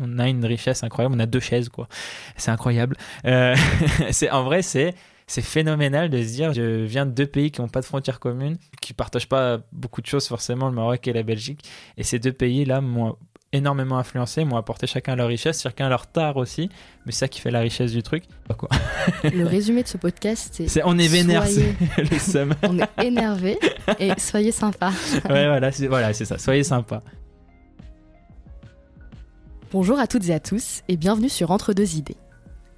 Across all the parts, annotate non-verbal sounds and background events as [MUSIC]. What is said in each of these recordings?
on a une richesse incroyable. On a deux chaises, quoi. C'est incroyable. [LAUGHS] c'est en vrai, c'est c'est phénoménal de se dire je viens de deux pays qui n'ont pas de frontières communes, qui partagent pas beaucoup de choses forcément, le Maroc et la Belgique. Et ces deux pays-là m'ont énormément influencé, m'ont apporté chacun leur richesse, chacun leur tard aussi. Mais c'est ça qui fait la richesse du truc. Quoi. [LAUGHS] Le résumé de ce podcast, c'est. on est vénère, [LAUGHS] le on est énervé et soyez sympa. ouais, voilà, c'est voilà, ça. Soyez sympa. Bonjour à toutes et à tous et bienvenue sur Entre deux idées.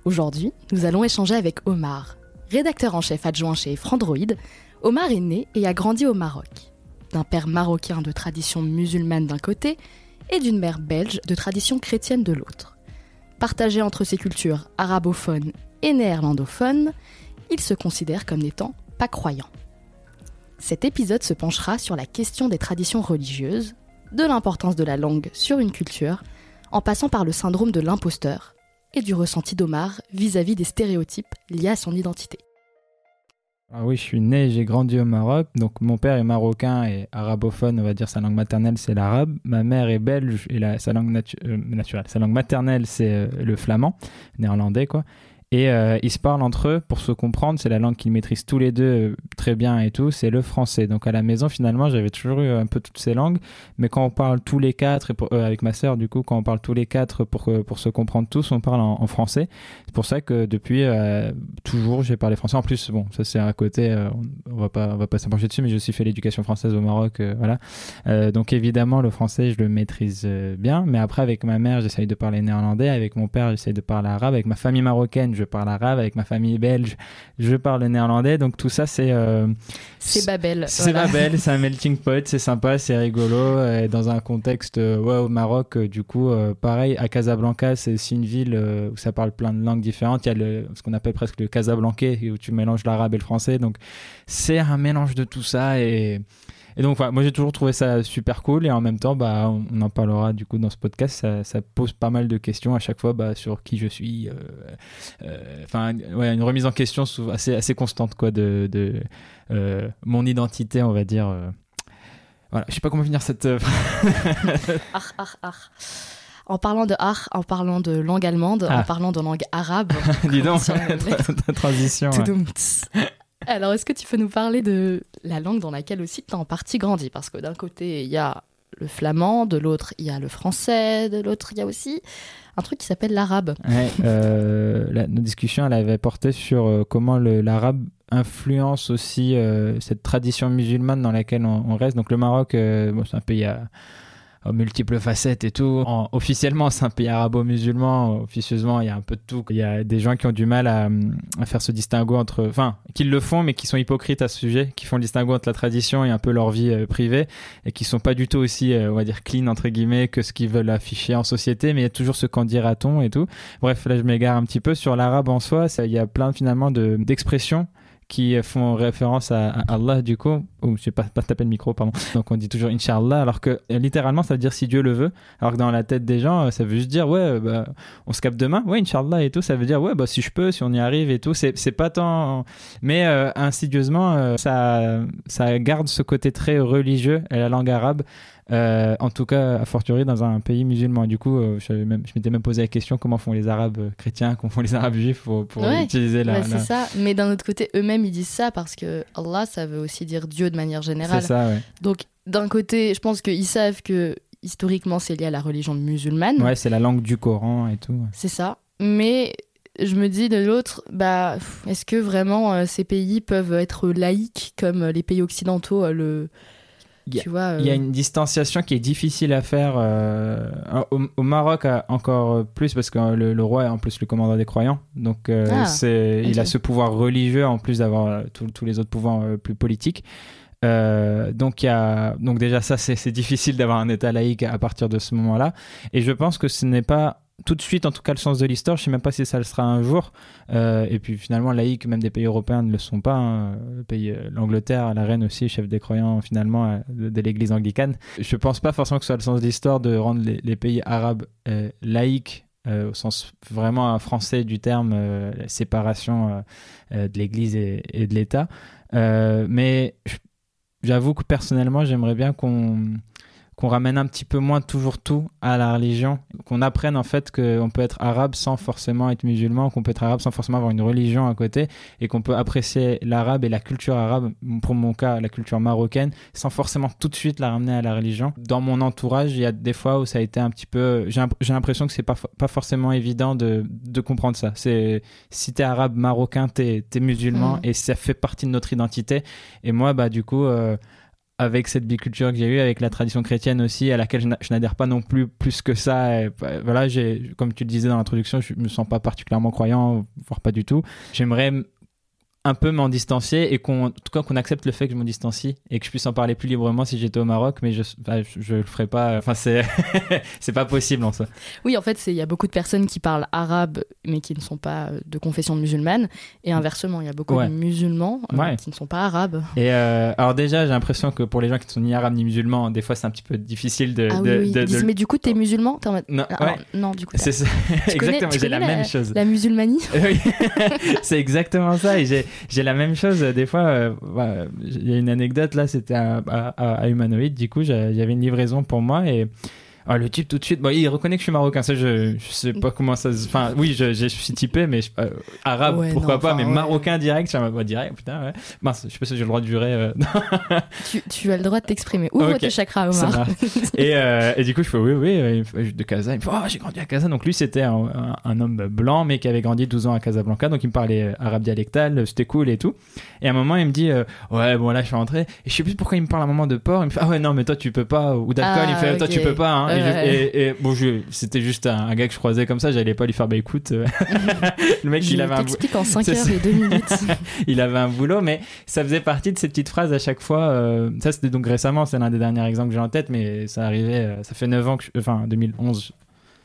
Aujourd'hui, nous allons échanger avec Omar, rédacteur en chef adjoint chez Frandroid. Omar est né et a grandi au Maroc. D'un père marocain de tradition musulmane d'un côté et d'une mère belge de tradition chrétienne de l'autre. Partagé entre ces cultures arabophones et néerlandophones, il se considère comme n'étant pas croyant. Cet épisode se penchera sur la question des traditions religieuses, de l'importance de la langue sur une culture, en passant par le syndrome de l'imposteur et du ressenti d'Omar vis-à-vis des stéréotypes liés à son identité. Ah oui, je suis né, j'ai grandi au Maroc. Donc mon père est marocain et arabophone, on va dire sa langue maternelle c'est l'arabe. Ma mère est belge et sa langue euh, naturelle, sa langue maternelle c'est euh, le flamand, néerlandais quoi. Et euh, ils se parlent entre eux pour se comprendre. C'est la langue qu'ils maîtrisent tous les deux euh, très bien et tout. C'est le français. Donc à la maison, finalement, j'avais toujours eu un peu toutes ces langues. Mais quand on parle tous les quatre, euh, avec ma sœur, du coup, quand on parle tous les quatre pour, pour se comprendre tous, on parle en, français. C'est pour ça que depuis toujours, j'ai parlé français. En plus, bon, ça c'est à côté. on va pas, on va pas s'approcher dessus, mais je suis fait l'éducation française au Maroc, voilà. donc évidemment, le français, je le maîtrise bien. Mais après, avec ma mère, j'essaye de parler néerlandais. Avec mon père, j'essaye de parler arabe. Avec ma famille marocaine, je parle arabe, avec ma famille belge, je parle néerlandais. Donc tout ça, c'est. Euh, c'est Babel. C'est Babel, c'est un [LAUGHS] melting pot, c'est sympa, c'est rigolo. Et dans un contexte euh, ouais, au Maroc, euh, du coup, pareil, à Casablanca, c'est une ville où ça parle plein de langues différentes. Il y a le, ce qu'on appelle presque le Casablancais, où tu mélanges l'arabe et le français. Donc c'est un mélange de tout ça. Et. Et donc, moi, j'ai toujours trouvé ça super cool. Et en même temps, bah, on en parlera du coup dans ce podcast. Ça, pose pas mal de questions à chaque fois bah, sur qui je suis. Euh, euh, enfin, ouais, une remise en question assez, assez constante quoi, de, de euh, mon identité, on va dire. Voilà, je sais pas comment finir cette. ar, ar, ar. En parlant de art, en parlant de langue allemande, en ah. parlant de langue arabe. [LAUGHS] Dis donc, ta [LAUGHS] transition. Alors, est-ce que tu peux nous parler de la langue dans laquelle aussi tu as en partie grandi? Parce que d'un côté, il y a le flamand, de l'autre, il y a le français, de l'autre, il y a aussi un truc qui s'appelle l'arabe. Ouais, euh, notre discussion, elle avait porté sur euh, comment l'arabe influence aussi euh, cette tradition musulmane dans laquelle on, reste. Donc le Maroc, bon, c'est un pays à aux multiples facettes et tout. officiellement, c'est un pays arabo-musulman. Officieusement, il y a un peu de tout. Il y a des gens qui ont du mal à, faire ce distinguo entre, enfin, qui le font, mais qui sont hypocrites à ce sujet, qui font le distinguo entre la tradition et un peu leur vie euh, privée, et qui sont pas du tout aussi, euh, on va dire, clean entre guillemets que ce qu'ils veulent afficher en société. Mais il y a toujours ce qu'en dira-t-on et tout. Bref, là, je m'égare un petit peu sur l'arabe en soi. il y a plein finalement d'expressions qui font référence à, Allah du coup, ou je sais pas, pas taper le micro, pardon. Donc on dit toujours Inch'Allah, alors que littéralement ça veut dire si Dieu le veut, alors que dans la tête des gens ça veut juste dire ouais, bah, on se capte demain, ouais, Inch'Allah et tout, ça veut dire ouais, bah si je peux, si on y arrive et tout, c'est pas tant. Mais euh, insidieusement, euh, ça, ça garde ce côté très religieux et la langue arabe. Euh, en tout cas, a fortiori dans un pays musulman. Du coup, euh, je, m'étais même posé la question comment font les Arabes euh, chrétiens, comment font les Arabes juifs pour, utiliser la. c'est ça. Mais d'un autre côté, eux-mêmes ils disent ça parce que Allah, ça veut aussi dire Dieu de manière générale. C'est ça, ouais. Donc, d'un côté, je pense qu'ils savent que historiquement c'est lié à la religion musulmane. Ouais, c'est la langue du Coran et tout. C'est ça. Mais je me dis de l'autre, bah, est-ce que vraiment ces pays peuvent être laïques comme les pays occidentaux le il y, a, il y, a une distanciation qui est difficile à faire euh, au, Maroc encore plus parce que le, roi est en plus le commandant des croyants. Donc euh, ah, c'est il a ce pouvoir religieux en plus d'avoir euh, tous les autres pouvoirs plus politiques. Donc, il y a, donc déjà ça c'est difficile d'avoir un état laïque à partir de ce moment là et je pense que ce n'est pas tout de suite, en tout cas, le sens de l'histoire. Je sais même pas si ça le sera un jour. Euh, et puis finalement, laïque, même des pays européens ne le sont pas. Hein. Pays, euh, l'Angleterre, la reine aussi, chef des croyants finalement euh, de, l'église anglicane. Je pense pas forcément que ce soit le sens de l'histoire de rendre les, pays arabes laïques au sens vraiment français du terme, la séparation de l'Église et, de l'État. mais j'avoue que personnellement, j'aimerais bien qu'on qu'on ramène un petit peu moins toujours tout à la religion, qu'on apprenne en fait qu'on peut être arabe sans forcément être musulman, qu'on peut être arabe sans forcément avoir une religion à côté, et qu'on peut apprécier l'arabe et la culture arabe, pour mon cas la culture marocaine, sans forcément tout de suite la ramener à la religion. Dans mon entourage, il y a des fois où ça a été un petit peu... J'ai l'impression que c'est pas, pas forcément évident de, de comprendre ça. C'est Si t'es arabe, marocain, t'es es musulman, mmh. et ça fait partie de notre identité. Et moi, bah du coup... Euh, avec cette biculture que j'ai eue, avec la tradition chrétienne aussi, à laquelle je n'adhère pas non plus plus que ça. Bah, voilà, j'ai, comme tu le disais dans l'introduction, je me sens pas particulièrement croyant, voire pas du tout. J'aimerais un peu m'en distancier et qu'on, en tout cas, qu'on accepte le fait que je m'en distancie et que je puisse en parler plus librement si j'étais au Maroc, mais je, bah, je, le ferai pas. Enfin, c'est, [LAUGHS] c'est pas possible en soi. Oui, en fait, il y a beaucoup de personnes qui parlent arabe, mais qui ne sont pas euh, de confession musulmane, et inversement, il y a beaucoup de musulmans euh, qui ne sont pas arabes. Et euh, alors déjà, j'ai l'impression que pour les gens qui ne sont ni arabes ni musulmans, des fois, c'est un petit peu difficile de. Ah oui, Mais du coup, t'es musulman? Non, ah, non, du coup. C'est [LAUGHS] [LAUGHS] exactement. J'ai la, même chose. La musulmanie? c'est exactement ça. Et j'ai [LAUGHS] j'ai la même chose des fois. Euh, il y a une anecdote là, c'était à, à, Humanoid. Du coup, j'avais une livraison pour moi et ah, le type tout de suite, bon, il reconnaît que je suis marocain, ça je, je sais pas comment ça se... Enfin oui, je, je suis typé, mais euh, arabe, pourquoi pas, mais marocain direct, je suis direct, putain, ouais. Mince, je sais pas si j'ai le droit de jurer. Euh, [LAUGHS] tu, tu, as le droit de t'exprimer. Ouvre tes chakras, Omar. [LAUGHS] et, euh, et, du coup, je fais oui, oui, de Casa. Il me fait, oh, j'ai grandi à Casa. Donc lui, c'était un, un, homme blanc, mais qui avait grandi 12 ans à Casablanca, donc il me parlait arabe dialectal, c'était cool et tout. Et à un moment, il me dit, ouais, bon là, je suis rentré, et je sais plus pourquoi il me parle à un moment de porc, il me fait, ah ouais, non, mais toi, tu peux pas, ou d'alcool, il me fait, ah, toi, tu peux pas, hein et, bon, c'était juste un, gars que je croisais comme ça, j'allais pas lui faire bah écoute. Euh, [LAUGHS] le mec, il avait un boulot. en 5 heures et 2 minutes. [LAUGHS] il avait un boulot, mais ça faisait partie de ces petites phrases à chaque fois. Euh, ça, c'était donc récemment, c'est l'un des derniers exemples que j'ai en tête, mais ça arrivait, euh, ça fait 9 ans que, enfin, 2011,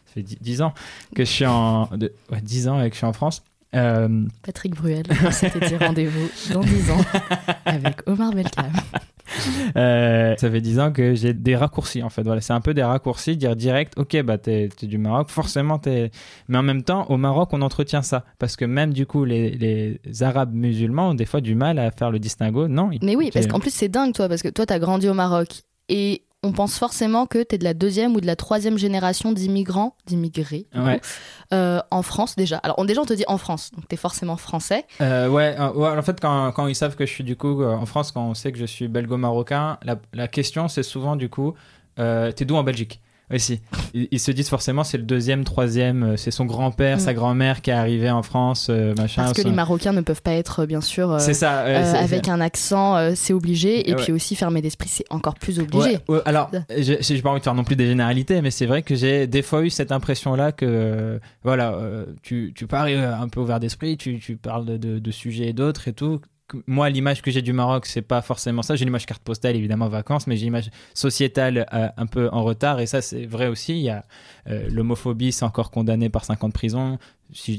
ça fait 10, ans que je suis en, de, 10 ans et que je suis en France. Patrick Bruel, c'était dit rendez-vous dans 10 ans [LAUGHS] avec Omar Belkam. [LAUGHS] Euh, ça fait 10 ans que j'ai des raccourcis en fait. Voilà, c'est un peu des raccourcis, dire direct, ok, bah t'es es du Maroc, forcément t'es. Mais en même temps, au Maroc, on entretient ça. Parce que même du coup, les, les Arabes musulmans ont des fois du mal à faire le distinguo. Non. Mais oui, parce qu'en plus, c'est dingue, toi, parce que toi, t'as grandi au Maroc. Et on pense forcément que tu es de la deuxième ou de la troisième génération d'immigrants, d'immigrés, euh, en France déjà. Alors, on, déjà, on te dit en France, donc tu es forcément français. Euh, ouais, en fait, quand, quand, ils savent que je suis du coup euh, en France, quand on sait que je suis belgo-marocain, la, la, question, c'est souvent du coup, t'es d'où en Belgique? Oui, si. Ils, se disent forcément c'est le deuxième, troisième, euh, c'est son grand-père, sa mm. grand-mère qui est arrivé en France, euh, machin. Parce que les Marocains ne peuvent pas être, bien sûr, euh, ça, avec un accent, c'est obligé. Et puis aussi, fermer d'esprit, c'est encore plus obligé. alors, je n'ai pas envie de faire non plus des généralités, mais c'est vrai que j'ai des fois eu cette impression-là que, voilà, tu, tu pars un peu ouvert d'esprit, tu, tu parles de, de, de sujets et d'autres et tout moi, l'image que j'ai du Maroc, c'est pas forcément ça. J'ai l'image carte postale, évidemment, vacances, mais j'ai l'image sociétale euh, un peu en retard. Et ça, c'est vrai aussi. Euh, l'homophobie, c'est encore condamné par 5 ans de prison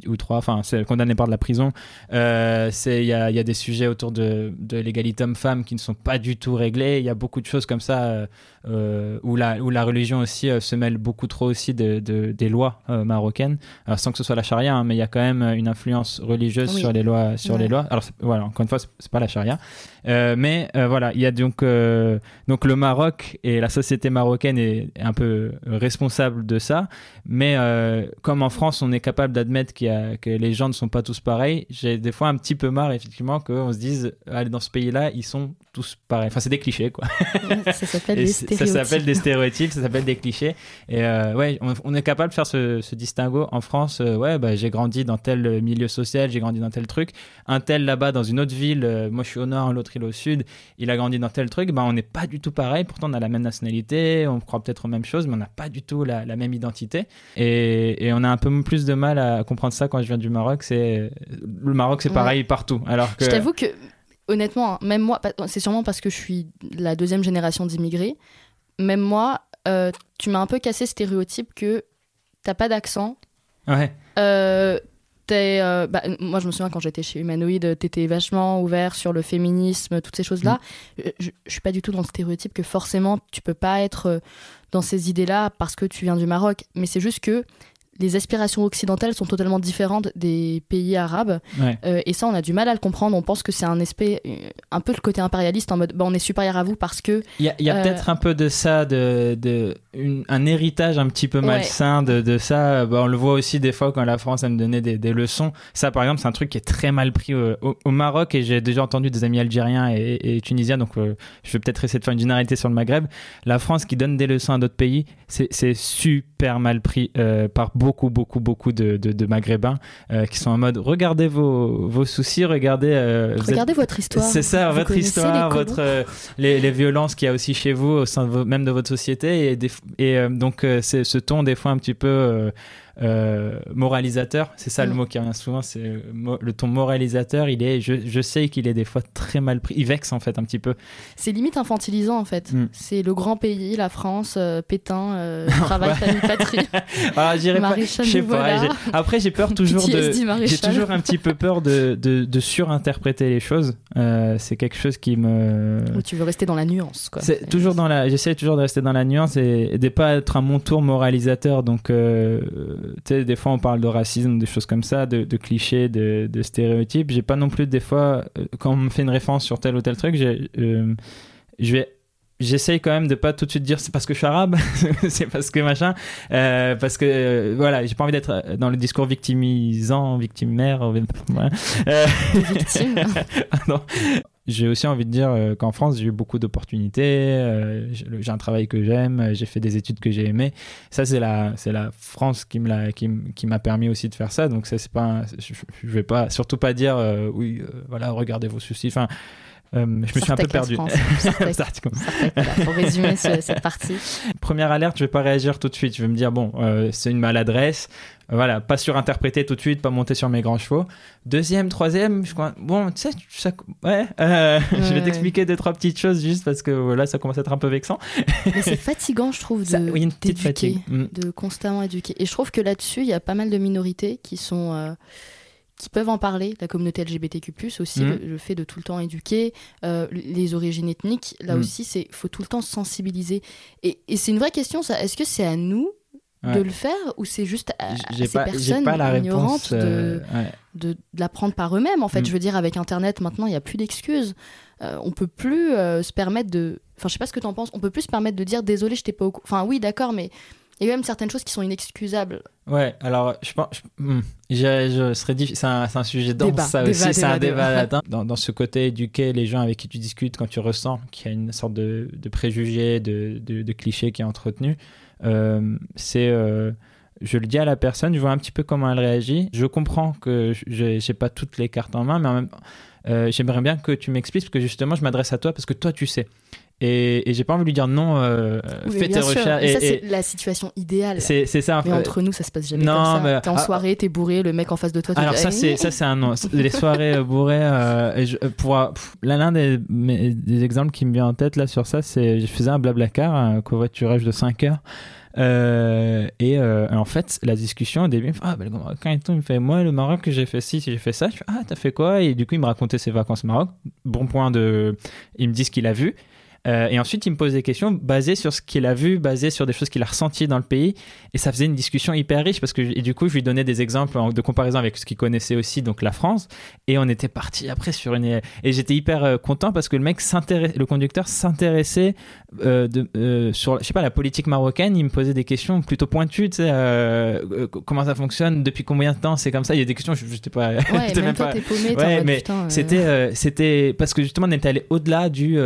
ou trois, enfin, c'est condamné par de la prison. Euh, il y a, y a, des sujets autour de, de l'égalité homme-femme qui ne sont pas du tout réglés. Il y a beaucoup de choses comme ça euh, euh où, la, où la religion aussi euh, se mêle beaucoup trop aussi de, de des lois euh, marocaines, alors, sans que ce soit la charia, hein, mais il y a quand même une influence religieuse sur les lois. Sur les lois. Alors voilà, encore une fois, c'est pas la charia, mais voilà, il y a donc donc le Maroc et la société marocaine est un peu responsable de ça, mais comme en France, on est capable d'admettre que les gens ne sont pas tous pareils, j'ai des fois un petit peu marre, effectivement, qu'on se dise, allez, dans ce pays-là, ils sont tous pareils. Enfin, c'est des clichés, quoi. ça s'appelle des stéréotypes. Ça s'appelle des stéréotypes, ça s'appelle des clichés. Et euh, ouais, on, est capable de faire ce, distinguo. En France, euh, ouais, bah, j'ai grandi dans tel milieu social, j'ai grandi dans tel truc. Un tel là-bas, dans une autre ville, euh, moi je suis au nord, l'autre il est au sud, il a grandi dans tel truc, bah, on n'est pas du tout pareil. Pourtant, on a la même nationalité, on croit peut-être aux mêmes choses, mais on n'a pas du tout la, même identité. Et, et, on a un peu plus de mal à comprendre ça quand je viens du Maroc. C'est le Maroc, c'est pareil partout. Alors que je t'avoue que honnêtement, hein, même moi, c'est sûrement parce que je suis la deuxième génération d'immigrés. Même moi, euh, tu m'as un peu cassé ce stéréotype que t'as pas d'accent. Ouais. Euh, euh, bah, moi, je me souviens quand j'étais chez Humanoid, t'étais vachement ouvert sur le féminisme, toutes ces choses-là. Mm. Je, je, suis pas du tout dans le stéréotype que forcément tu peux pas être dans ces idées-là parce que tu viens du Maroc. Mais c'est juste que les aspirations occidentales sont totalement différentes des pays arabes. Ouais. Euh, et ça, on a du mal à le comprendre. On pense que c'est un aspect, euh, un peu le côté impérialiste, en mode bah, on est supérieur à vous parce que. Il y a, il y a Euh, peut-être un peu de ça, de, de une- un héritage un petit peu Ouais. malsain de, de ça. Bah, on le voit aussi des fois quand la France aime donner des, des leçons. Ça, par exemple, c'est un truc qui est très mal pris au, au- au Maroc et j'ai déjà entendu des amis algériens et, et tunisiens, donc euh, je vais peut-être essayer de faire une généralité sur le Maghreb. La France qui donne des leçons à d'autres pays, c'est super mal pris par beaucoup, beaucoup, beaucoup de, de, de Maghrébins euh, qui sont en mode regardez vos, vos soucis, regardez. euh, êtes- Regardez votre histoire. c'est ça, Vous votre histoire, les colons votre, euh, les, les violences qu'il y a aussi chez vous, au sein de même de votre société. Et, des et euh, donc, euh, c'est ce ton, des fois, un petit peu euh, moralisateur. C'est ça le mot qui revient souvent. C'est euh, le ton moralisateur. Il est, je, je sais qu'il est des fois très mal pris. Il vexe, en fait, un petit peu. C'est limite infantilisant en fait. Mm. C'est le grand pays, la France, euh, Pétain, euh, [LAUGHS] travail, famille, patrie. [LAUGHS] Alors, dirais pas. Sais pas. Après, j'ai peur toujours de. J'ai toujours un petit peu [LAUGHS] peur de, de, de surinterpréter les choses. C'est quelque chose qui me. Ou tu veux rester dans la nuance quoi. C'est toujours dans la. J'essaie toujours de rester dans la nuance et, et de pas être à mon tour moralisateur. Donc, tu sais, des fois on parle de racisme, des choses comme ça, de, de clichés, de, de stéréotypes. J'ai pas non plus des fois euh, quand on me fait une référence sur tel ou tel truc, euh, je vais. J'essaye quand même de pas tout de suite dire c'est parce que je suis arabe, [LAUGHS] c'est parce que machin, euh, parce que euh, voilà, j'ai pas envie d'être dans le discours victimisant, victimaire. euh, [LAUGHS] victime. [LAUGHS] Pardon. J'ai aussi envie de dire euh, qu'en France, j'ai eu beaucoup d'opportunités, euh, j'ai un travail que j'aime, euh, j'ai fait des études que j'ai aimées. Ça, c'est la, c'est la France qui me l'a, qui, qui m'a permis aussi de faire ça. Donc, ça, c'est pas, je, je vais pas, surtout pas dire, oui, voilà, regardez vos soucis. Enfin, euh, je me suis un peu perdu. Pour [LAUGHS] résumer ce- [LAUGHS] cette partie. Première alerte, je vais pas réagir tout de suite. Je vais me dire, bon, euh, c'est une maladresse. Voilà, pas surinterpréter tout de suite, pas monter sur mes grands chevaux. Deuxième, troisième, je crois, bon, tu sais, ça, ouais, euh, [LAUGHS] je vais Ouais. t'expliquer deux, trois petites choses juste parce que voilà, ça commence à être un peu vexant. Mais c'est fatigant, je trouve, de, Ça- oui, une petite d'éduquer, fatigue. Mm. de constamment éduquer. Et je trouve que là-dessus, il y a pas mal de minorités qui sont. Qui peuvent en parler, la communauté LGBTQ+, aussi, Mhm. le, le fait de tout le temps éduquer, euh, les origines ethniques, là Mhm. aussi, c'est faut tout le temps sensibiliser. Et, et c'est une vraie question, ça. Est-ce que c'est à nous Ouais. de le faire ou c'est juste à, ces pas, personnes pas la ignorantes réponse. euh, de, ouais. de, de l'apprendre par eux-mêmes. En fait, Mm. je veux dire, avec Internet, maintenant, il n'y a plus d'excuses. Euh, on peut plus euh, se permettre de. Enfin, je sais pas ce que tu en penses. On peut plus se permettre de dire désolé, je t'ai pas au Enfin, oui, d'accord, mais il y a même certaines choses qui sont inexcusables. Ouais, alors je pense, je, hmm, je, je serais c'est un, sujet dense Débat, ça débat, aussi, c'est un débat, latin. Dans, dans ce côté éduquer les gens avec qui tu discutes quand tu ressens qu'il y a une sorte de, de préjugé, de, de, de cliché qui est entretenu, euh, c'est, euh, je le dis à la personne, je vois un petit peu comment elle réagit. Je comprends que je j'ai pas toutes les cartes en main, mais en même euh, j'aimerais bien que tu m'expliques parce que justement je m'adresse à toi parce que toi tu sais. Et, et j'ai pas envie de lui dire non, euh, Oui, fais tes recherches. Et- ça, c'est la situation idéale. c'est ça. en Mais entre nous, ça se passe jamais non, comme ça. mais- T'es en ah, soirée, t'es bourré, le mec en face de toi. Alors ça c'est ça c'est un non. Les soirées euh, bourrées. euh, je, euh, pour l'un des, exemples qui me vient en tête là sur ça, c'est je faisais un blablacar, un covoiturage de 5 heures. Euh, et euh, en fait, la discussion au début, ah, ben, le Marocain et tout, il me fait, moi, le Maroc, j'ai fait ci, j'ai fait ça. Je fais, ah, t'as fait quoi? Et du coup, il me racontait ses vacances au Maroc. Bon point de. Il me dit ce qu'il a vu. Euh, et ensuite, il me pose des questions basées sur ce qu'il a vu, basées sur des choses qu'il a ressenties dans le pays. Et ça faisait une discussion hyper riche parce que, et du coup, je lui donnais des exemples de comparaison avec ce qu'il connaissait aussi, donc la France. Et on était parti après sur une. Et j'étais hyper euh, content parce que le mec s'intéresse, le conducteur s'intéressait euh, de, euh, sur, je sais pas, la politique marocaine. Il me posait des questions plutôt pointues, tu sais, comment ça fonctionne, depuis combien de temps c'est comme ça. Il y a des questions, je n'étais pas. Ouais, [LAUGHS] même toi, pas- paumé. Ouais, mais c'était, c'était parce que justement on était allé au-delà du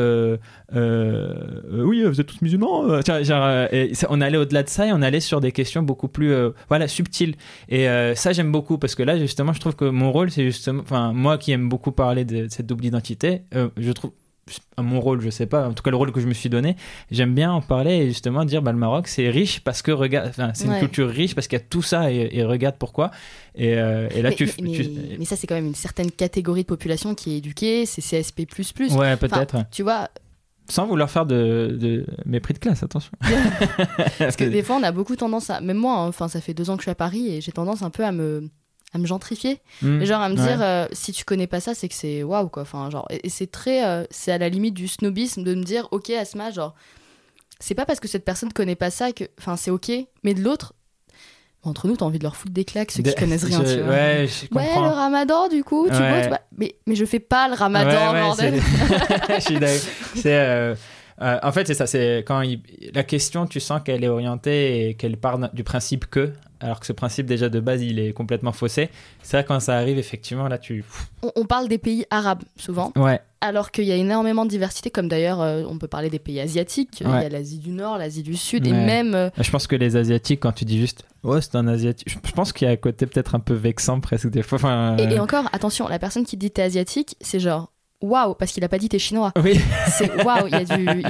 oui vous êtes tous musulmans euh, genre, euh, on allait au-delà de ça et on allait sur des questions beaucoup plus euh, voilà subtiles et euh, ça j'aime beaucoup parce que là justement je trouve que mon rôle c'est justement enfin moi qui aime beaucoup parler de, cette double identité euh, je trouve mon rôle, je sais pas, en tout cas le rôle que je me suis donné, j'aime bien en parler et justement dire bah, le Maroc c'est riche parce que regarde, enfin, c'est une culture riche parce qu'il y a tout ça et, et regarde pourquoi. Et, euh, et là mais, tu, mais- tu- mais- mais ça, c'est quand même une certaine catégorie de population qui est éduquée, c'est CSP. ouais peut-être. Tu vois, Sans vouloir faire de, de mépris de classe, attention. [LAUGHS] [LAUGHS] Parce que des fois, on a beaucoup tendance à. Même moi, hein, enfin, ça fait deux ans que je suis à Paris et j'ai tendance un peu à me à me gentrifier Hmm. Et genre à me Ouais. dire euh, si tu connais pas ça c'est que c'est waouh quoi enfin genre et, et c'est très euh, c'est à la limite du snobisme de me dire ok Asma genre c'est pas parce que cette personne connaît pas ça que enfin c'est ok mais de l'autre Entre nous, t'as envie de leur foutre des claques, ceux De- qui connaissent [LAUGHS] rien, je- tu vois. Ouais, je Ouais, comprends. le ramadan, du coup, tu Ouais. Mais, mais je fais pas le ramadan, Ouais, bordel. [LAUGHS] [LAUGHS] C'est, euh, euh, en fait, c'est ça. C'est quand il- la question, tu sens qu'elle est orientée et qu'elle part du principe que, alors que ce principe déjà de base, il est complètement faussé. C'est vrai quand ça arrive, effectivement, là, tu. On, on parle des pays arabes, souvent, Ouais. alors qu'il y a énormément de diversité, comme d'ailleurs, euh, on peut parler des pays asiatiques. Il y Ouais. a l'Asie du Nord, l'Asie du Sud, et Ouais. même. euh, Je pense que les asiatiques, quand tu dis juste, oh, c'est un asiatique, je pense qu'il y a un côté peut-être un peu vexant presque des fois. Enfin, et, et euh, encore, attention, la personne qui dit t'es asiatique, c'est genre. Waouh, parce qu'il a pas dit t'es chinois. Oui. C'est [LAUGHS] waouh, il y,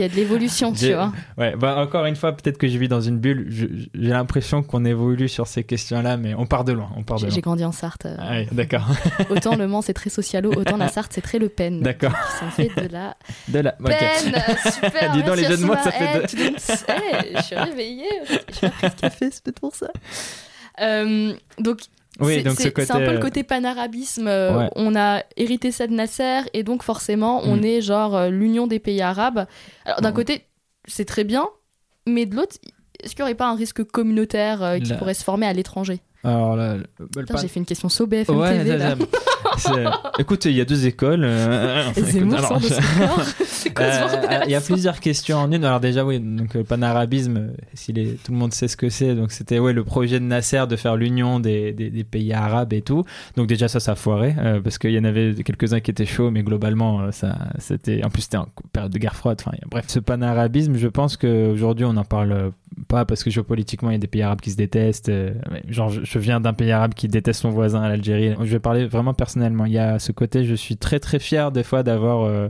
a de l'évolution, tu vois. Ouais, bah encore une fois, peut-être que je vis dans une bulle. J'ai l'impression qu'on évolue sur ces questions-là, mais on part de loin. On part de J'ai loin. j'ai grandi en Sarthe. euh, Ah oui, d'accord, [LAUGHS] Autant le Mans c'est très socialo, autant la Sarthe c'est très Le Pen. d'accord. Ça fait de la De la. peine. Super. [LAUGHS] Dis donc, les jeux de mots, ça fait tu donnes- Eh, je suis réveillée. Je pas pris de café, c'est peut-être pour ça. Euh, donc, Oui, c'est- ce côté. un peu le euh, côté panarabisme. euh, Ouais. On a hérité ça de Nasser et donc forcément on Mm. est genre euh, l'union des pays arabes. Alors d'un Ouais. côté c'est très bien, mais de l'autre est-ce qu'il n'y aurait pas un risque communautaire qui Là- pourrait se former à l'étranger? Alors là, Putain, J'ai fait une question so BFM Ouais, TV ça, là. ça- c'est- [LAUGHS] Écoute, il y a deux écoles. euh, [LAUGHS] écoute, de alors, [LAUGHS] quoi Euh, Il y a plusieurs questions en une. Alors déjà, oui, donc le panarabisme, euh, si les- tout le monde sait ce que c'est, donc c'était ouais, le projet de Nasser de faire l'union des, des- des pays arabes et tout. Donc déjà ça, ça a foiré euh, parce qu'il y en avait quelques-uns qui étaient chauds, mais globalement, euh, ça, c'était en plus c'était en période de guerre froide. Enfin, bref, ce panarabisme, je pense qu'aujourd'hui on n'en parle euh, pas parce que géopolitiquement il y a des pays arabes qui se détestent. euh, genre, je, je viens d'un pays arabe qui déteste son voisin, l'Algérie. Je vais parler vraiment personnellement. Il y a ce côté, je suis très très fier des fois d'avoir euh,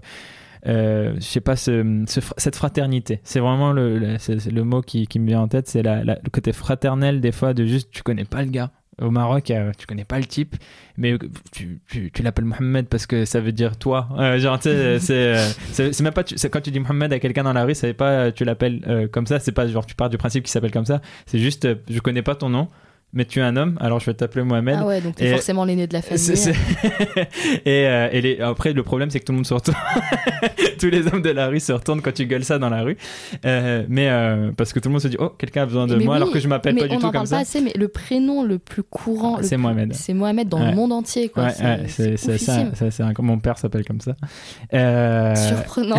euh, je sais pas, ce, ce fr- cette fraternité. C'est vraiment le, mot qui, qui me vient en tête, c'est la, la- le côté fraternel des fois de juste tu connais pas le gars. Au Maroc, euh, tu connais pas le type, mais tu, tu, tu l'appelles Mohamed parce que ça veut dire toi. Euh, genre, tu sais, c'est, euh, [LAUGHS] c'est, même pas, tu- c'est quand tu dis Mohamed à quelqu'un dans la rue, c'est pas tu l'appelles comme ça, c'est pas genre tu pars du principe qu'il s'appelle comme ça, c'est juste je connais pas ton nom, mais tu es un homme, alors je vais t'appeler Mohamed. Ah ouais, donc t'es Et- forcément l'aîné de la famille. [LAUGHS] Et euh, et les- après, le problème, c'est que tout le monde se retourne. [LAUGHS] Tous les hommes de la rue se retournent quand tu gueules ça dans la rue. Euh, mais euh, parce que tout le monde se dit, oh, quelqu'un a besoin de Mais moi, oui, alors que je m'appelle pas du on tout comme parle ça. pas assez, mais le prénom le plus courant, le c'est plus- Mohamed. c'est Mohamed dans Ouais. le monde entier. Quoi. Ouais, c'est ça. mon père s'appelle comme ça. Surprenant.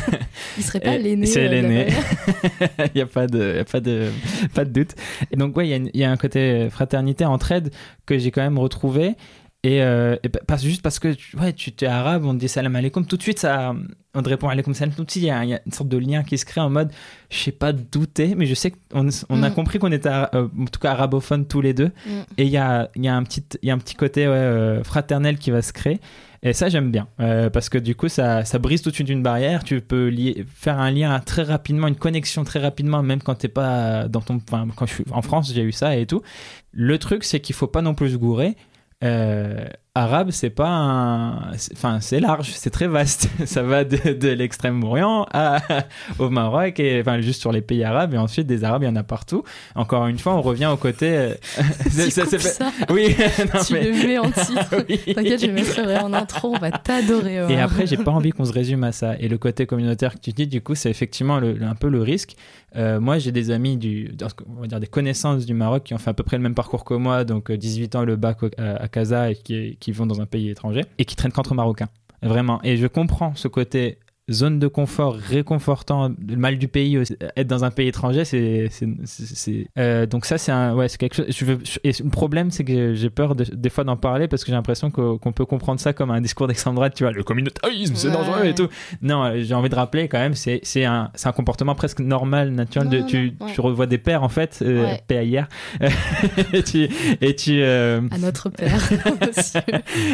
[LAUGHS] Il serait pas l'aîné. c'est l'aîné. Il n'y a, pas de, y a pas, de, pas de doute. Et donc, ouais, y il y, a un côté fraternité, entraide que j'ai quand même retrouvé. Et, euh, et pa- pas juste parce que ouais, tu es arabe, on te dit salam alaikum, tout de suite, ça, on te répond alaikum salam. Tout de suite, il y, a- il y a une sorte de lien qui se crée en mode, je sais pas douter, mais je sais qu'on on a Mm. compris qu'on était, euh, en tout cas, arabophones tous les deux. Mm. Et il y a, il y, a un petit- il y a un petit côté ouais, euh, fraternel qui va se créer. Et ça, j'aime bien. Euh, parce que du coup, ça, ça brise tout de suite une barrière. Tu peux lier, faire un lien très rapidement, une connexion très rapidement, même quand t'es pas dans ton. Enfin, quand je suis en France, j'ai eu ça et tout. Le truc, c'est qu'il faut pas non plus se gourer. Euh, arabe, c'est pas un. Enfin, c'est large, c'est très vaste. [LAUGHS] Ça va de, de l'extrême-orient [LAUGHS] au Maroc, et enfin, juste sur les pays arabes, et ensuite des arabes, il y en a partout. Encore une fois, on revient au côté. euh, [LAUGHS] coupes c'est- ça, Oui, non, tu mais- le mets en titre. Oui. T'inquiète, je le mettrai vrai en intro, on va t'adorer. Et après, j'ai pas envie qu'on se résume à ça. Et le côté communautaire que tu dis, du coup, c'est effectivement le- un peu le risque. Euh, moi, j'ai des amis, du, on va dire des connaissances du Maroc qui ont fait à peu près le même parcours que moi, donc euh, 18 ans, le bac à, à Casa, et qui, qui vont dans un pays étranger, et qui traînent qu'entre Marocains. Vraiment. Et je comprends ce côté zone de confort réconfortant, le mal du pays, être dans un pays étranger, c'est. c'est- c'est- c'est- euh, donc, ça, c'est un, ouais, c'est quelque chose. Je veux, et le problème, c'est que j'ai peur de- des fois d'en parler parce que j'ai l'impression qu'on qu'on peut comprendre ça comme un discours d'extrême droite, tu vois, le communautarisme, c'est Ouais. dangereux et tout. Non, euh, j'ai envie de rappeler quand même, c'est c'est un, c'est un comportement presque normal, naturel. de, Non, tu, non, ouais. tu revois des pères, en fait, euh, Ouais. paix à hier. [LAUGHS] et tu. Et tu euh, À notre père, [LAUGHS] monsieur.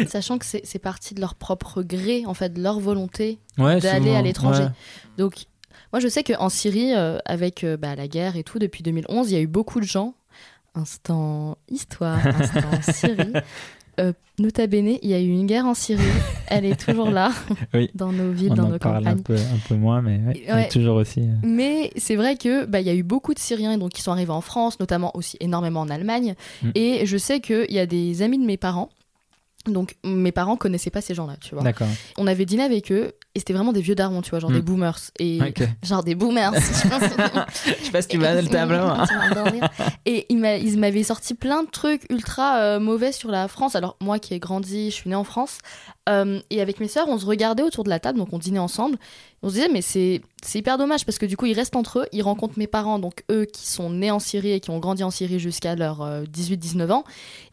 Sachant que c'est c'est parti de leur propre gré, en fait, de leur volonté ouais, d'aller à l'étranger. ouais. Donc, moi, je sais qu'en Syrie, euh, avec euh, bah, la guerre et tout, depuis 2011, il y a eu beaucoup de gens. Instant histoire, [LAUGHS] instant Syrie. Euh, nota bene, il y a eu une guerre en Syrie. Elle est toujours là, [LAUGHS] Oui. dans nos villes, On dans en nos parle un campagnes. peu, un peu moins, mais ouais, est toujours aussi. euh, Mais c'est vrai que bah, il y a eu beaucoup de Syriens donc, qui sont arrivés en France, notamment aussi énormément en Allemagne. Mm. Et je sais qu'il y a des amis de mes parents. Donc mes parents connaissaient pas ces gens-là, tu vois. D'accord. On avait dîné avec eux. et c'était vraiment des vieux darons, tu vois, genre Hmm. des boomers. Et Ok. genre des boomers. [LAUGHS] Je sais pas si tu vas le tableau. hein. Et m'a- ils m'avaient sorti plein de trucs ultra euh, mauvais sur la France. Alors, moi qui ai grandi, je suis née en France. euh, et avec mes sœurs, on se regardait autour de la table, donc on dînait ensemble. On se disait, mais c'est hyper dommage parce que du coup, ils restent entre eux. Ils rencontrent mes parents, donc eux qui sont nés en Syrie et qui ont grandi en Syrie jusqu'à leurs 18-19 ans.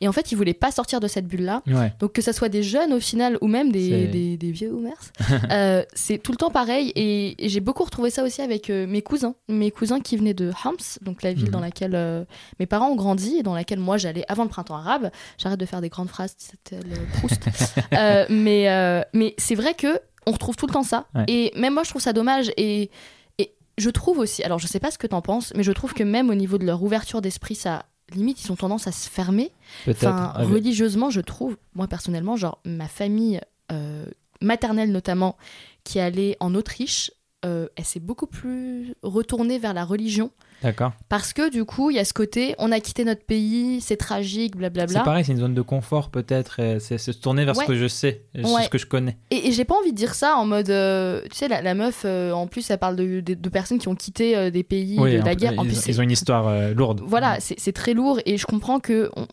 Et en fait, ils voulaient pas sortir de cette bulle-là. Ouais. Donc que ça soit des jeunes au final ou même des, des, des vieux boomers, [LAUGHS] euh, c'est tout le temps pareil. Et, et j'ai beaucoup retrouvé ça aussi avec euh, mes cousins. Mes cousins qui venaient de Homs, donc la ville Mhm. dans laquelle euh, mes parents ont grandi et dans laquelle moi j'allais avant le printemps arabe. J'arrête de faire des grandes phrases, c'était le Proust. [LAUGHS] Euh, mais euh, mais c'est vrai que on retrouve tout le temps ça. Ouais. Et même moi je trouve ça dommage. Et, et je trouve aussi, alors je sais pas ce que t'en penses, mais je trouve que même au niveau de leur ouverture d'esprit, ça limite ils ont tendance à se fermer. Enfin, Ah, religieusement, je trouve, moi personnellement, genre ma famille euh, maternelle notamment, qui est allée en Autriche, euh, elle s'est beaucoup plus retournée vers la religion D'accord. parce que du coup, il y a ce côté, on a quitté notre pays, c'est tragique, C'est blablabla. pareil, c'est une zone de confort peut-être. C'est c'est se tourner vers Ouais. ce que je sais, Ouais. ce que je connais. Et, et j'ai pas envie de dire ça en mode, euh, tu sais, la, la meuf, euh, en plus, elle parle de, de- de personnes qui ont quitté euh, des pays Oui, de la en- guerre. En ils, plus, c'est- ils ont une histoire lourde. voilà, c'est c'est très lourd et je comprends que on-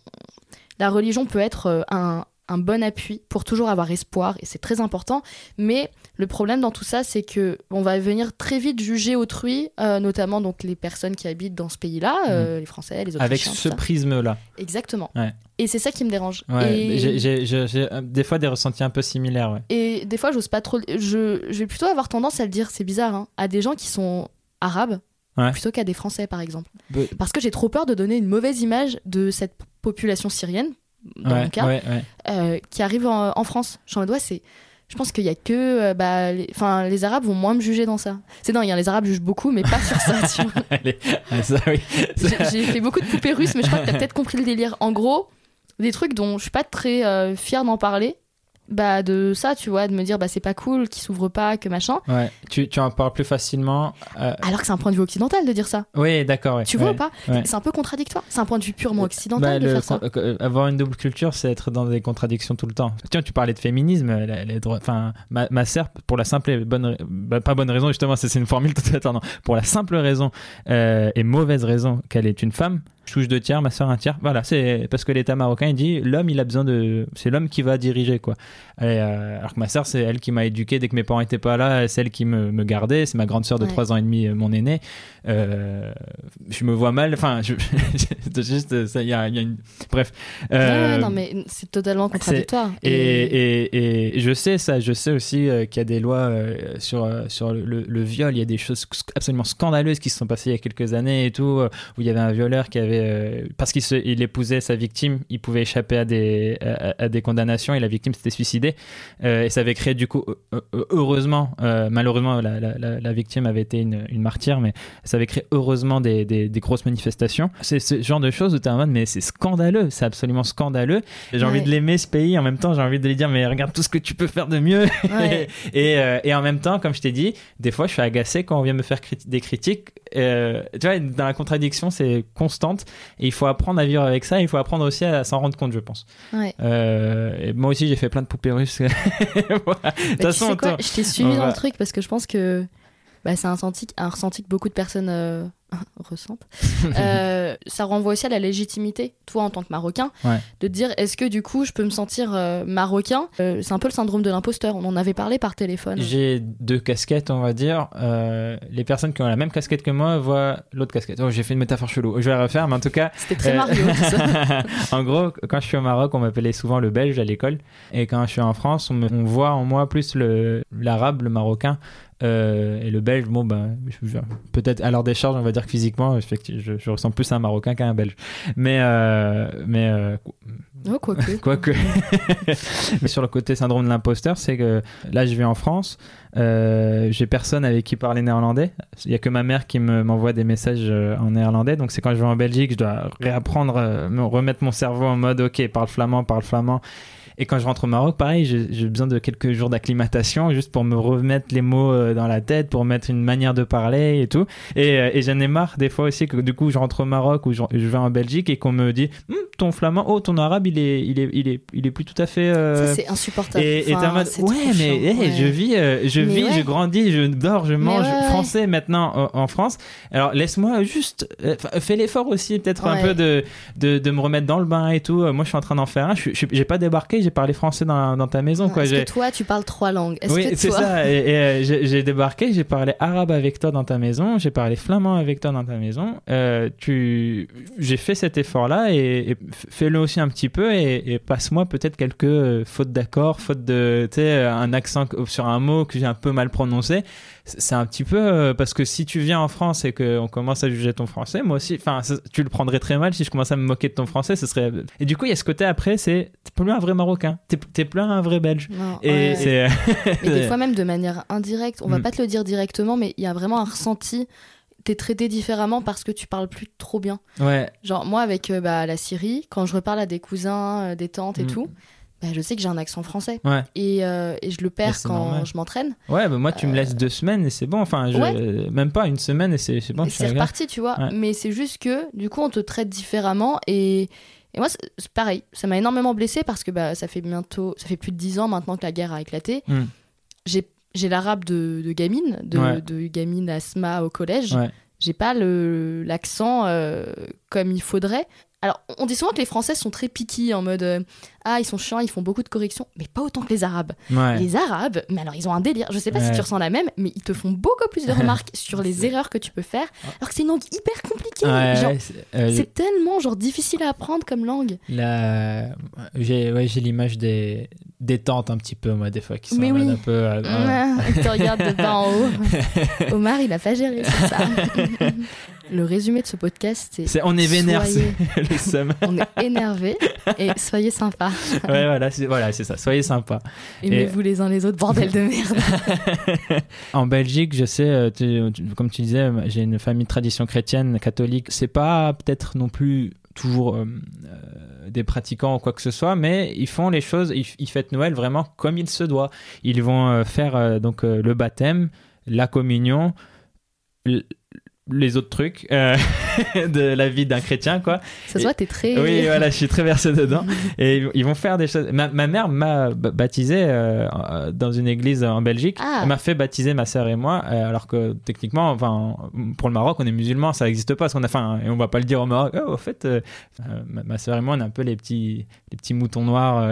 la religion peut être un, un bon appui pour toujours avoir espoir et c'est très important. Mais le problème dans tout ça, c'est que on va venir très vite juger autrui, euh, notamment donc les personnes qui habitent dans ce pays-là, euh, les Français, les Autrichiens. Mm. Avec ce prisme-là. Exactement. Ouais. Et c'est ça qui me dérange. Ouais, et... j'ai- euh, des fois des ressentis un peu similaires. Ouais. Et des fois, j'ose pas trop. Je, je vais plutôt avoir tendance à le dire, c'est bizarre, hein, à des gens qui sont arabes plutôt qu'à des Français, par exemple. Parce que j'ai trop peur de donner une mauvaise image de cette population syrienne, dans ouais, mon cas, ouais, ouais. euh, qui arrive en, en France. Je suis en mode, ouais, c'est. Je pense qu'il y a que. euh, bah, les... Enfin, les Arabes vont moins me juger dans ça. C'est dingue, hein, les Arabes jugent beaucoup, mais pas sur ça. [LAUGHS] tu vois. Allez, ah, ça, oui. [LAUGHS] J'ai fait beaucoup de poupées russes, mais je crois que t'as peut-être compris le délire. En gros, des trucs dont je suis pas très euh, fière d'en parler. Bah, de ça, tu vois, de me dire, bah, c'est pas cool, qu'ils s'ouvrent pas, que machin. Ouais, tu, tu en parles plus facilement. euh, Alors que c'est un point de vue occidental de dire ça. Oui, d'accord. ouais, Tu vois ouais, ou pas ouais. C'est un peu contradictoire. C'est un point de vue purement occidental Bah, de faire ça. euh, avoir une double culture, c'est être dans des contradictions tout le temps. Tiens, tu parlais de féminisme. les droits- Enfin, ma, ma sœur, pour la simple et bonne, bah, pas bonne raison justement, [LAUGHS] c'est une formule [LAUGHS] tout à non. Pour la simple raison euh, et mauvaise raison qu'elle est une femme, je touche deux tiers, ma sœur un tiers. Voilà, c'est parce que l'État marocain il dit l'homme il a besoin de, c'est l'homme qui va diriger quoi. Et, euh, alors que ma sœur c'est elle qui m'a éduqué dès que mes parents étaient pas là, c'est elle qui me, me gardait. C'est ma grande sœur de Ouais. 3 ans et demi, euh, mon aîné. Euh, je me vois mal. Enfin, je, [LAUGHS] c'est juste ça. Il y a, il y a une. Bref. Euh, non, mais c'est totalement contradictoire. et, et, et je sais ça, je sais aussi qu'il y a des lois sur, sur le, le- viol, il y a des choses absolument scandaleuses qui se sont passées il y a quelques années et tout, où il y avait un violeur qui avait, euh, parce qu'il se- il épousait sa victime, il pouvait échapper à des, à, à des condamnations et la victime s'était suicidée. Euh, et ça avait créé du coup, heureusement, euh, malheureusement la, la, la, la victime avait été une, une martyre, mais ça avait créé heureusement des, des, des grosses manifestations. C'est ce genre de choses où tu es en mode, mais c'est scandaleux, c'est absolument scandaleux. J'ai envie de l'aimer ce pays, en même temps j'ai envie de lui dire, mais regarde tout ce que tu peux faire de mieux. Ouais. [LAUGHS] et, et en même temps, comme je t'ai dit, des fois je suis agacé quand on vient me faire des critiques. Euh, tu vois, dans la contradiction, c'est constante. Et il faut apprendre à vivre avec ça. Il faut apprendre aussi à s'en rendre compte, je pense. Ouais. Euh, moi aussi, j'ai fait plein de poupées russes. [LAUGHS] Voilà. De toute Bah, tu façon, sais quoi, je t'ai suivi dans le truc parce que je pense que bah, c'est un ressenti, un ressenti que beaucoup de personnes euh, [LAUGHS] ressentent. Euh, [LAUGHS] ça renvoie aussi à la légitimité, toi en tant que Marocain, Ouais. de te dire est-ce que du coup je peux me sentir euh, Marocain? Euh, C'est un peu le syndrome de l'imposteur. On en avait parlé par téléphone. J'ai deux casquettes, on va dire. Les personnes qui ont la même casquette que moi voient l'autre casquette. Oh, j'ai fait une métaphore chelou. Je vais la refaire, mais en tout cas, C'était très Mario. ça. [LAUGHS] en gros, quand je suis au Maroc, on m'appelait souvent le belge à l'école. Et quand je suis en France, on, me- on voit en moi plus le- l'arabe, le marocain. Euh, et le belge, bon, ben, peut-être à leur décharge, on va dire que physiquement, effectivement, je, je ressemble plus à un marocain qu'à un belge. Mais, euh, mais euh, Oh, quoique. [LAUGHS] Quoique. [LAUGHS] Mais sur le côté syndrome de l'imposteur, c'est que là, je vis en France. euh, j'ai personne avec qui parler néerlandais. Il y a que ma mère qui me- m'envoie des messages en néerlandais. Donc, c'est quand je vais en Belgique, je dois réapprendre, me remettre mon cerveau en mode OK, parle flamand, parle flamand. Et quand je rentre au Maroc, pareil, j'ai besoin de quelques jours d'acclimatation juste pour me remettre les mots euh, dans la tête, pour mettre une manière de parler et tout. Et, euh, et j'en ai marre des fois aussi que du coup je rentre au Maroc ou je, je vais en Belgique et qu'on me dit Hum, ton flamand, oh ton arabe, il est, il est, il est, il est plus tout à fait. euh, c'est insupportable. et et en mode ouais mais chiant. hey, Ouais. je vis euh, je Mais vis ouais. je grandis je dors je mange ouais, français maintenant en, en France alors laisse-moi juste fais l'effort aussi peut-être un peu de, de de me remettre dans le bain et tout moi je suis en train d'en faire un je je j'ai pas débarqué j'ai parlé français dans, dans ta maison quoi Est-ce que toi, tu parles trois langues? Oui, c'est toi... ça. [LAUGHS] Et, et, euh, j'ai débarqué, j'ai parlé arabe avec toi dans ta maison, j'ai parlé flamand avec toi dans ta maison. Euh, tu, j'ai fait cet effort-là et, fais-le aussi un petit peu et, et passe-moi peut-être quelques euh, fautes d'accord, fautes de, tu sais, un accent que- sur un mot que j'ai un peu mal prononcé. C'est un petit peu euh, parce que si tu viens en France et qu'on commence à juger ton français, moi aussi, enfin, tu le prendrais très mal si je commençais à me moquer de ton français. Ce serait. Et du coup, il y a ce côté après, c'est t'es plus un vrai Marocain, t'es t'es plus un vrai Belge. Non, Et ouais. c'est. Mais [LAUGHS] des fois même de manière indirecte, on va Mm. pas te le dire directement, mais il y a vraiment un ressenti. T'es traité différemment parce que tu parles plus trop bien. Ouais, Genre moi avec euh, bah, la Syrie, quand je reparle à des cousins, euh, des tantes et Mm. tout, bah, je sais que j'ai un accent français. ouais. Et, euh, et je le perds quand normal. je m'entraîne. Ouais, bah moi, tu me laisses deux semaines et c'est bon. Enfin, je... Ouais. même pas une semaine et c'est bon. c'est reparti, tu vois. Ouais. Mais c'est juste que du coup on te traite différemment et, et moi c'est pareil. Ça m'a énormément blessé parce que bah, ça fait bientôt, ça fait plus de dix ans maintenant que la guerre a éclaté. Mm. J'ai j'ai l'arabe de, de gamine, de, gamine Asma au collège. J'ai pas le l'accent euh, comme il faudrait. Alors, on dit souvent que les Français sont très piqués en mode euh, ah ils sont chiants, ils font beaucoup de corrections, mais pas autant que les Arabes. Ouais. Les Arabes, mais alors ils ont un délire. Je sais pas si tu ressens la même, mais ils te font beaucoup plus de [LAUGHS] remarques sur les erreurs que tu peux faire, alors que c'est une langue hyper compliquée. Ouais, Genre, c'est- euh, c'est tellement genre difficile à apprendre comme langue. la- J'ai ouais, j'ai l'image des... des tantes un petit peu, moi, des fois, qui sont Mais oui. un peu. euh. Ah, ils [LAUGHS] te regardent de bas en haut. [LAUGHS] Omar, il a pas géré c'est ça. Le résumé de ce podcast, c'est C'est- On est vénère, Soyez- c'est le seum. [LAUGHS] on est énervé et soyez sympas. ouais, voilà, c'est voilà, c'est ça. Soyez sympa. Aimez-vous les uns les autres, bordel de merde. [LAUGHS] En Belgique, je sais, euh, tu- tu- comme tu disais, j'ai une famille de tradition chrétienne, catholique. C'est pas peut-être non plus toujours euh, euh, des pratiquants ou quoi que ce soit, mais ils font les choses, ils, ils fêtent Noël vraiment comme il se doit. Ils vont euh, faire euh, donc euh, le baptême, la communion, les autres trucs euh, [LAUGHS] de la vie d'un chrétien, quoi. Ça se voit, t'es très. Oui, voilà, je suis très versé dedans. [LAUGHS] Et ils vont faire des choses. Ma, ma mère m'a baptisé euh, euh, dans une église en Belgique. Ah. Elle m'a fait baptiser ma sœur et moi, euh, alors que techniquement, enfin, pour le Maroc, on est musulmans, ça n'existe pas. Parce qu'on a, enfin, et on va pas le dire au Maroc. Oh, au fait, euh, euh, ma, ma sœur et moi, on est un peu les petits, les petits moutons noirs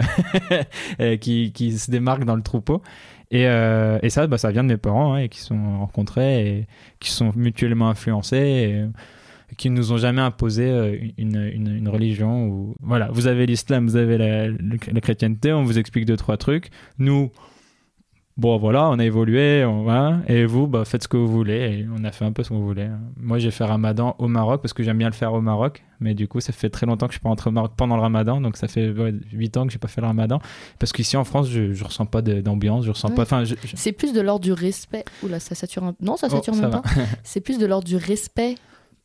[LAUGHS] qui, qui se démarquent dans le troupeau. Et, euh, et ça, bah, ça vient de mes parents, hein, et qui sont rencontrés et qui sont mutuellement influencés. Et, qui nous ont jamais imposé euh, une, une, religion ou voilà vous avez l'islam vous avez la, le- la chrétienté on vous explique deux trois trucs nous bon voilà on a évolué on, et vous bah, faites ce que vous voulez et on a fait un peu ce qu'on voulait moi j'ai fait ramadan au Maroc parce que j'aime bien le faire au Maroc mais du coup ça fait très longtemps que je suis pas rentré au Maroc pendant le ramadan donc ça fait ouais, 8 ans que j'ai pas fait le ramadan parce qu'ici en France je, je ressens pas d'ambiance je ressens Ouais. pas enfin je- C'est plus de l'ordre du respect. Oula, ça sature un Non, ça Oh, sature ça même pas. [LAUGHS] C'est plus de l'ordre du respect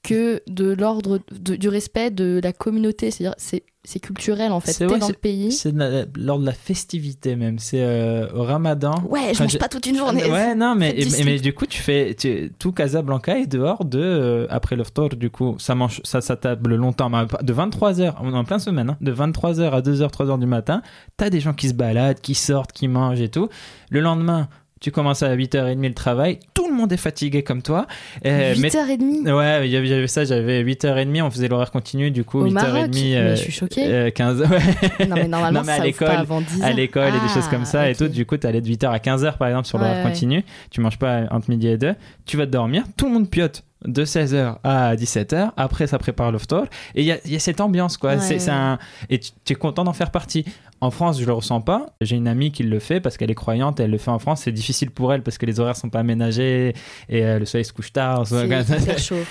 que de l'ordre du respect de la communauté. C'est-à-dire, c'est c'est culturel en fait. C'est- T'es ouais, dans le pays. c'est lors de la festivité même c'est euh, au ramadan Ouais, je mange pas toute une journée. Ouais, non, mais, du mais, du coup, tu fais tu- tout Casablanca est dehors de euh, après le ftor, du coup, ça mange ça ça table longtemps, de 23h, on est en plein semaine, hein, de 23h à 2h, 3h du matin, t'as des gens qui se baladent, qui sortent, qui mangent et tout. Le lendemain, tu commences à 8h30 le travail, tout le monde est fatigué comme toi. Euh, mais- 8h30 Ouais, il y avait- j'avais ça, j'avais 8h30, on faisait l'horaire continu, du coup, au 8h30. Maroc? mais euh, je suis choquée. euh, 15 ouais. non, mais normalement, [LAUGHS] non, mais à ça l'école- pas avant 10 à l'école et des choses comme ça et ok. tout. Du coup, tu allais de 8h à 15h par exemple sur l'horaire ouais. continu. Tu manges pas entre midi et 2. Tu vas te dormir. Tout le monde piote de 16h à 17h. Après, ça prépare le ftor. Et il y a, il y a cette ambiance, quoi. Ouais, c'est, c'est ouais. un... Et tu tu es content d'en faire partie. En France, je le ressens pas. J'ai une amie qui le fait parce qu'elle est croyante. Elle le fait en France. C'est difficile pour elle parce que les horaires sont pas aménagés et euh, le soleil se couche tard.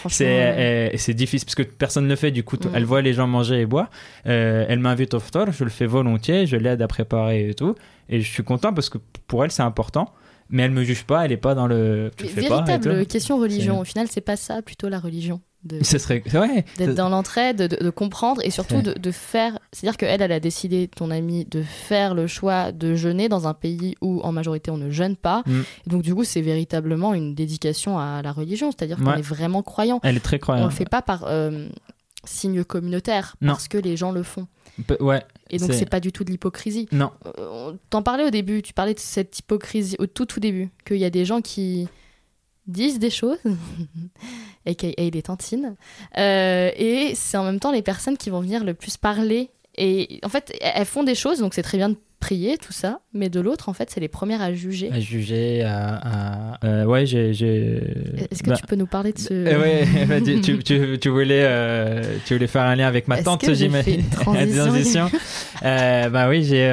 C'est ouais. euh, c'est difficile parce que personne ne le fait. Du coup, Mm. elle voit les gens manger et boire. Euh, elle m'invite au ftor, je le fais volontiers, je l'aide à préparer et tout. Et je suis content parce que pour elle, c'est important. Mais elle me juge pas, elle est pas dans le. Tu le fais véritable question religion. Au final, c'est pas ça, plutôt la religion. de, Ce serait. Ouais. d'être dans l'entraide, de, de comprendre et surtout de, de faire. C'est-à-dire qu'elle, elle a décidé, ton amie, de faire le choix de jeûner dans un pays où en majorité on ne jeûne pas. Mm. Donc du coup, c'est véritablement une dédication à la religion, c'est-à-dire qu'on Ouais. est vraiment croyant. Elle est très On croyante. le fait pas par euh, signe communautaire, Non. parce que les gens le font. Pe- Ouais. Et donc C'est- pas du tout de l'hypocrisie. Non. Euh, T'en parlais au début, tu parlais de cette hypocrisie au tout tout début, qu'il y a des gens qui disent des choses, [LAUGHS] aka les tantines, euh, et c'est en même temps les personnes qui vont venir le plus parler. Et en fait, elles font des choses, donc c'est très bien de prier, tout ça, mais de l'autre, en fait, c'est les premières à juger. À juger, à. à- euh, ouais, j'ai. Est-ce que bah, tu peux nous parler de ce... euh, ouais, [LAUGHS] bah, tu, tu, tu- tu voulais, euh, tu voulais faire un lien avec ma Est-ce tante, j'imagine. [LAUGHS] transition transition. [LAUGHS] Euh, bah oui, j'ai.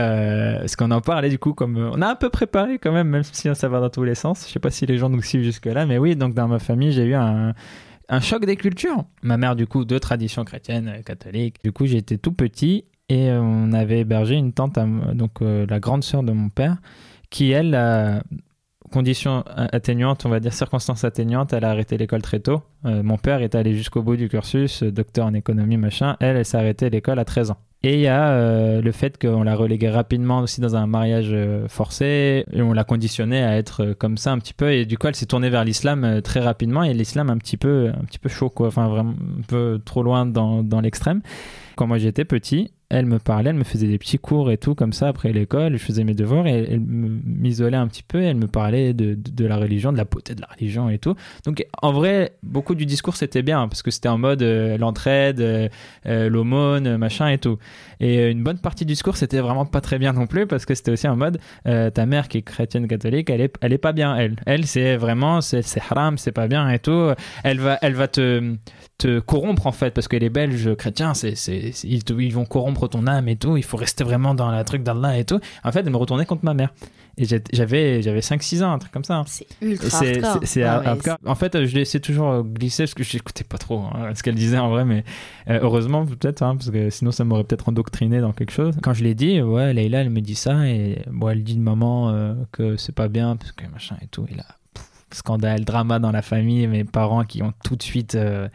Parce qu'on en parlait du coup, comme. On a un peu préparé quand même, même si ça va dans tous les sens. Je sais pas si les gens nous suivent jusque-là, mais oui, donc dans ma famille, j'ai eu un. Un choc des cultures. Ma mère, du coup, de tradition chrétienne, catholique. Du coup, j'étais tout petit et euh, on avait hébergé une tante, donc euh, la grande sœur de mon père, qui, elle, a conditions atténuantes, on va dire circonstances atténuantes, elle a arrêté l'école très tôt. Euh, mon père est allé jusqu'au bout du cursus, docteur en économie, machin. Elle, elle s'est arrêtée l'école à 13 ans. Et il y a le fait qu'on l'a reléguée rapidement aussi dans un mariage forcé, et on l'a conditionnée à être comme ça un petit peu, et du coup elle s'est tournée vers l'islam très rapidement, et l'islam un petit peu, un petit peu chaud, quoi, enfin vraiment un peu trop loin dans, dans l'extrême. Quand moi j'étais petit, elle me parlait, elle me faisait des petits cours et tout comme ça après l'école, je faisais mes devoirs et elle, m'isolait un petit peu, et elle me parlait de, la religion, de la beauté de la religion et tout. Donc en vrai, beaucoup du discours c'était bien parce que c'était en mode euh, l'entraide, euh, euh, l'aumône, machin et tout. Et euh, une bonne partie du discours c'était vraiment pas très bien non plus parce que c'était aussi en mode ta mère qui est chrétienne catholique, elle est, elle est pas bien elle. Elle c'est vraiment c'est haram, c'est pas bien et tout. Elle va elle va te te corrompre en fait parce que les Belges chrétiens c'est ils, ils vont corrompre ton âme et tout. Il faut rester vraiment dans la truc d'Allah et tout. En fait, elle me retournait contre ma mère. Et j'avais j'avais 5-6 ans, un truc comme ça. C'est Et ultra C'est hardcore. c'est- c'est Ouais, hardcore. En fait, je laissais toujours glisser parce que j'écoutais pas trop hein, ce qu'elle disait en vrai, mais euh, heureusement peut-être, hein, parce que sinon ça m'aurait peut-être endoctriné dans quelque chose. Quand je l'ai dit, ouais, Leïla, elle me dit ça et bon, elle dit de maman euh, que c'est pas bien parce que machin et tout. Et là, pff, scandale, drama dans la famille, mes parents qui ont tout de suite euh,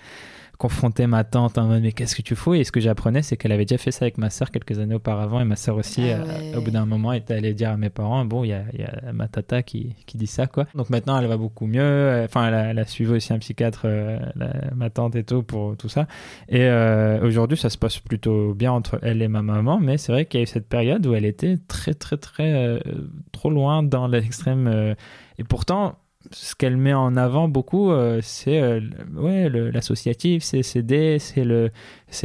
confronté ma tante en mode mais qu'est-ce que tu fous? Et ce que j'apprenais, c'est qu'elle avait déjà fait ça avec ma sœur quelques années auparavant et ma sœur aussi, Ah euh, au bout d'un moment, était allée dire à mes parents bon, il y a, il y a ma tata qui, qui dit ça quoi. Donc maintenant, elle va beaucoup mieux. Euh, Enfin, elle a, elle a suivi aussi un psychiatre, euh, la- ma tante et tout pour tout ça. Et euh, aujourd'hui, ça se passe plutôt bien entre elle et ma maman, mais c'est vrai qu'il y a eu cette période où elle était très, très, très trop loin dans l'extrême. et pourtant, ce qu'elle met en avant beaucoup, euh, c'est euh, ouais, l'associatif, c'est s'aider, c'est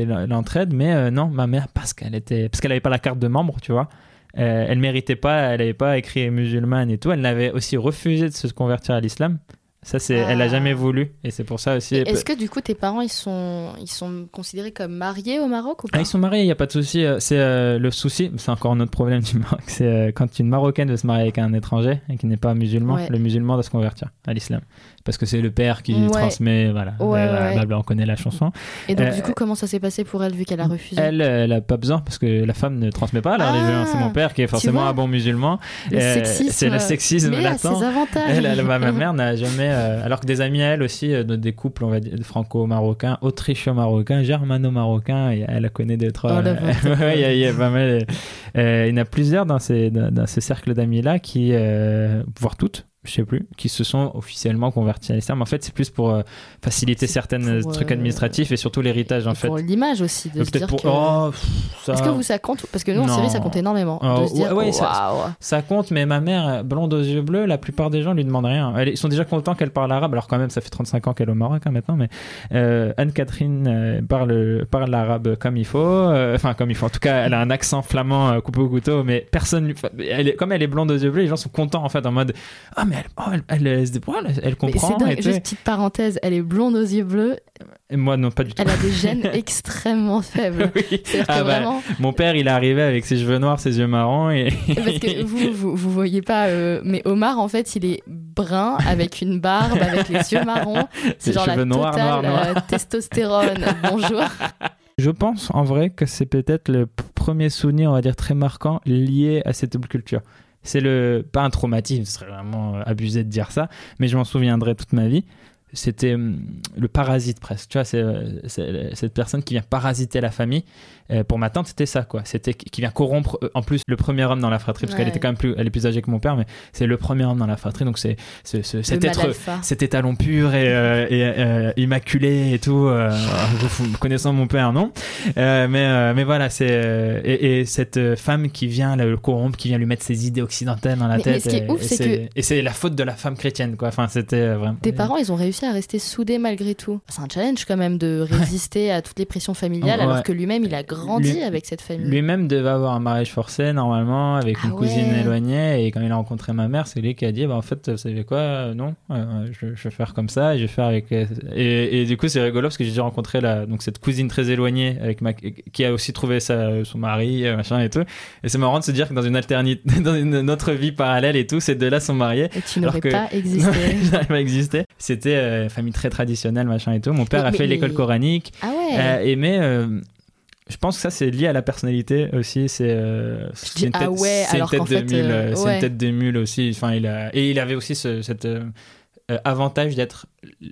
l'entraide. Mais euh, non, ma mère, parce qu'elle était, parce qu'elle avait pas la carte de membre, tu vois. elle méritait pas, elle n'avait pas écrit musulmane et tout. Elle n'avait aussi refusé de se convertir à l'islam. Ça, c'est, elle a Ah. jamais voulu, et c'est pour ça aussi. Et Est-ce que du coup tes parents ils sont ils sont considérés comme mariés au Maroc ou pas Ah, ils sont mariés, il n'y a pas de souci. euh, C'est euh, le souci, c'est encore un autre problème du Maroc. C'est euh, quand une Marocaine veut se marier avec un étranger et qui n'est pas musulman, Ouais. le musulman doit se convertir à l'islam. Parce que c'est le père qui Ouais. transmet, voilà. Ouais, Euh, ouais. blabla, on connaît la chanson. Et donc Euh, du coup comment ça s'est passé pour elle vu qu'elle a refusé Elle, elle n'a pas besoin parce que la femme ne transmet pas la Ah, religion. C'est mon père qui est forcément un bon musulman. Le Euh, sexisme. C'est le sexisme Mais latent. ses avantages. Elle, elle- ma, ma mère n'a jamais. euh, alors que des amis à elle aussi, euh, de- des couples, on va dire, franco-marocains, autricho-marocains, germano-marocains, elle connaît des trois. Oh, euh, [LAUGHS] il y a- il y a pas mal. euh, il y en a plusieurs dans, ces, dans, dans ce cercle d'amis-là qui, euh, voire toutes, je sais plus, qui se sont officiellement convertis à l'islam. En fait, c'est plus pour euh, faciliter C'est certains pour, trucs euh, administratifs et surtout l'héritage, en fait. pour l'image aussi de se Peut-être dire pour. que Oh, ça... Est-ce que vous ça compte Parce que nous en. Syrie ça compte énormément. Oh, de se dire ouais, ouais, ça-. Ça compte, mais ma mère, blonde aux yeux bleus, la plupart des gens lui demandent rien. Ils sont déjà contents qu'elle parle arabe, alors quand même, ça fait 35 ans qu'elle est au Maroc hein, maintenant, mais euh, Anne-Catherine parle, parle l'arabe comme il faut, euh, enfin comme il faut. En tout cas, elle a un accent flamand coupé au couteau, mais personne, elle est- comme elle est blonde aux yeux bleus, les gens sont contents en fait, en mode ah mais elle, oh, elle, se débrouille, elle, elle c'est comprend. tout. juste petite parenthèse, elle est blonde aux yeux bleus, Et moi non pas du tout. elle a des gènes [LAUGHS] extrêmement faibles. Oui. Ah bah, vraiment, Mon père, il est arrivé avec ses cheveux noirs, ses yeux marrons et parce que vous, vous, vous voyez pas, euh, mais Omar en fait il est brun avec une barbe, avec les yeux marrons. [LAUGHS] C'est genre la noirs, totale noirs, noirs. euh, testostérone. [LAUGHS] Bonjour. Je pense en vrai que c'est peut-être le premier souvenir, on va dire, très marquant lié à cette double culture. C'est le pas un traumatisme, ce serait vraiment euh, abusé de dire ça, mais je m'en souviendrai toute ma vie. c'était hum, le parasite presque. Tu vois, c'est cette personne qui vient parasiter la famille. Pour ma tante, c'était ça, quoi. C'était qui vient corrompre, en plus, le premier homme dans la fratrie, parce qu'elle était quand même plus, elle est plus âgée que mon père, mais c'est le premier homme dans la fratrie, donc c'est cet être, cet étalon pur et, et immaculé et tout. vous, connaissant mon père, non. mais, mais voilà, c'est et, cette femme qui vient le corrompre, qui vient lui mettre ses idées occidentales dans la tête. Mais ce qui est ouf, c'est que et c'est la faute de la femme chrétienne, quoi. Enfin, c'était vraiment. Tes parents, ils ont réussi à rester soudés malgré tout. C'est un challenge quand même de résister à toutes les pressions familiales, alors que lui-même, il a grandi avec cette famille. Lui-même devait avoir un mariage forcé normalement avec une ah cousine éloignée, et quand il a rencontré ma mère, c'est lui qui a dit, bah en fait, vous savez quoi, non, je, vais faire comme ça, et je vais faire avec. Et, du coup, c'est rigolo parce que j'ai déjà rencontré la, donc cette cousine très éloignée avec ma, qui a aussi trouvé sa, son mari, machin et tout. Et c'est marrant de se dire que dans une alternité, [LAUGHS] dans une autre vie parallèle et tout, ces deux-là sont mariés. Et tu n'aurais pas [LAUGHS] existé. [LAUGHS] je pas existé. C'était euh, famille très traditionnelle, machin et tout. Mon père a fait l'école coranique. Ah ouais. Euh, et mais euh, je pense que ça c'est lié à la personnalité aussi. C'est euh, une tête, ah ouais, alors une tête de mule. C'est une tête de mule aussi. Enfin, il a et il avait aussi ce, cette avantage d'être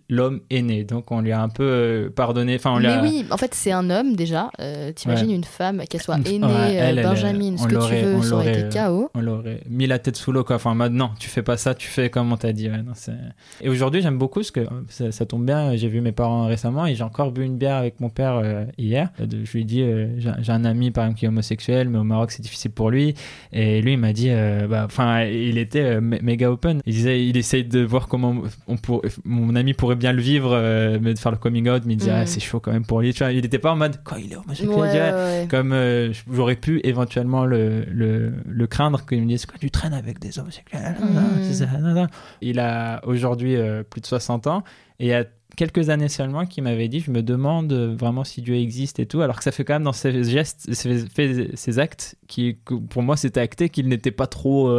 l'homme aîné. Donc on lui a un peu euh, pardonné. Enfin, on Mais oui, en fait, c'est un homme déjà. Euh, T'imagines une femme, qu'elle soit aînée, euh, Benjamin, ce que tu veux, ça aurait été chaos. On l'aurait mis la tête sous l'eau. Quoi. Enfin, maintenant, tu fais pas ça, tu fais comme on t'a dit. et aujourd'hui, j'aime beaucoup ce que ça, tombe bien. J'ai vu mes parents récemment et j'ai encore bu une bière avec mon père euh, hier. Je lui ai dit, j'ai un ami par exemple qui est homosexuel, mais au Maroc, c'est difficile pour lui. Et lui, il m'a dit, bah, enfin, il était méga open. Il disait, il essaye de voir comment on pour, mon ami pourrait bien le vivre, euh, mais de faire le coming out, mais il disait, ah, mm. c'est chaud quand même pour lui. Tu vois, il n'était pas en mode, quoi, il est homosexuel. Comme euh, j'aurais pu éventuellement le, le, le craindre qu'il me dise, quoi, tu traînes avec des homosexuels. Mm. Il a aujourd'hui euh, plus de 60 ans et il y a quelques années seulement qui m'avait dit je me demande vraiment si Dieu existe et tout alors que ça fait quand même dans ses gestes ses, actes qui pour moi c'était acté qu'il n'était pas trop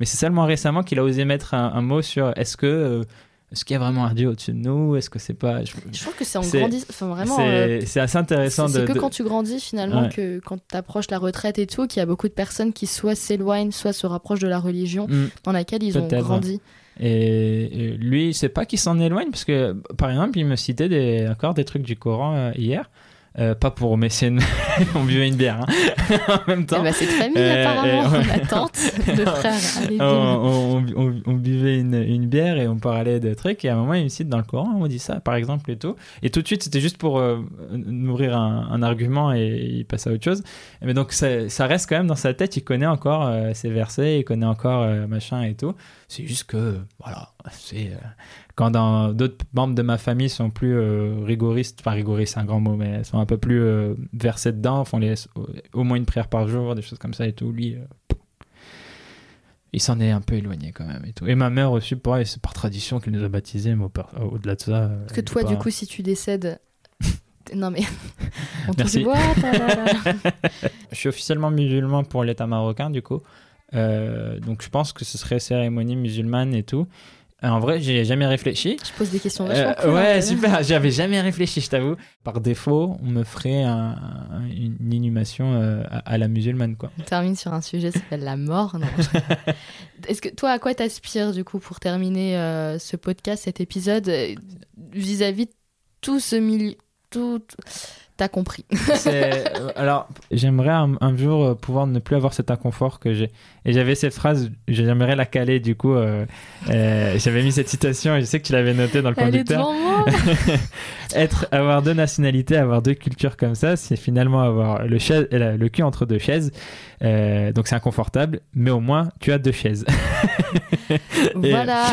mais c'est seulement récemment qu'il a osé mettre un, un mot sur est-ce que est-ce qu'il y a vraiment un Dieu au-dessus de nous? Est-ce que c'est pas je... trouve que c'est en grandissant, enfin vraiment. C'est euh, assez intéressant. C'est que quand tu grandis finalement que quand tu approches la retraite et tout, qu'il y a beaucoup de personnes qui soit s'éloignent, soit se rapprochent de la religion mm. dans laquelle ils ont grandi. Et, lui, c'est pas qu'il s'en éloigne parce que par exemple, il me citait des, encore des trucs du Coran euh, hier. Euh, pas pour mécène, [LAUGHS] on buvait une bière hein. [LAUGHS] en même temps. Eh ben, c'est de famille euh, apparemment, la tante, le [LAUGHS] frère. on, on, on, buvait une, une, bière et on parlait de trucs et à un moment il me cite dans le Coran, on dit ça par exemple et tout. Et tout de suite c'était juste pour euh, nourrir un, un, argument et il passe à autre chose. Mais donc ça, ça, reste quand même dans sa tête, il connaît encore ses versets, il connaît encore machin et tout. C'est juste que voilà, c'est quand d'autres membres de ma famille sont plus euh, rigoristes, enfin rigoristes c'est un grand mot, mais sont un peu plus euh, versés dedans, font les, au moins une prière par jour, des choses comme ça et tout, lui, euh, il s'en est un peu éloigné quand même et tout. Et ma mère aussi, pareil, c'est par tradition qu'elle nous a baptisés, mais au-delà de ça. Parce que toi, du coup, si tu décèdes. non mais. [LAUGHS] On Merci. [LAUGHS] Je suis officiellement musulman pour l'État marocain, du coup. donc je pense que ce serait cérémonie musulmane et tout. Euh, en vrai, j'ai jamais réfléchi. Je pose des questions vachement euh, Ouais, hein, super. [LAUGHS] J'avais jamais réfléchi, je t'avoue. Par défaut, on me ferait une inhumation euh, à, la musulmane, quoi. On termine sur un sujet qui s'appelle la mort. [LAUGHS] Est-ce que toi, à quoi t'aspires du coup pour terminer ce podcast, cet épisode, vis-à-vis de tout ce milieu, tout, T'as compris. [LAUGHS] Euh, alors, j'aimerais un, jour euh, pouvoir ne plus avoir cet inconfort que j'ai. Et j'avais cette phrase, j'aimerais la caler, du coup, euh, j'avais mis cette citation et je sais que tu l'avais notée dans le conducteur. [LAUGHS] Être, avoir deux nationalités, avoir deux cultures comme ça, c'est finalement avoir le, chaise, le cul entre deux chaises. donc c'est inconfortable, mais au moins tu as deux chaises. [LAUGHS] [LAUGHS] voilà.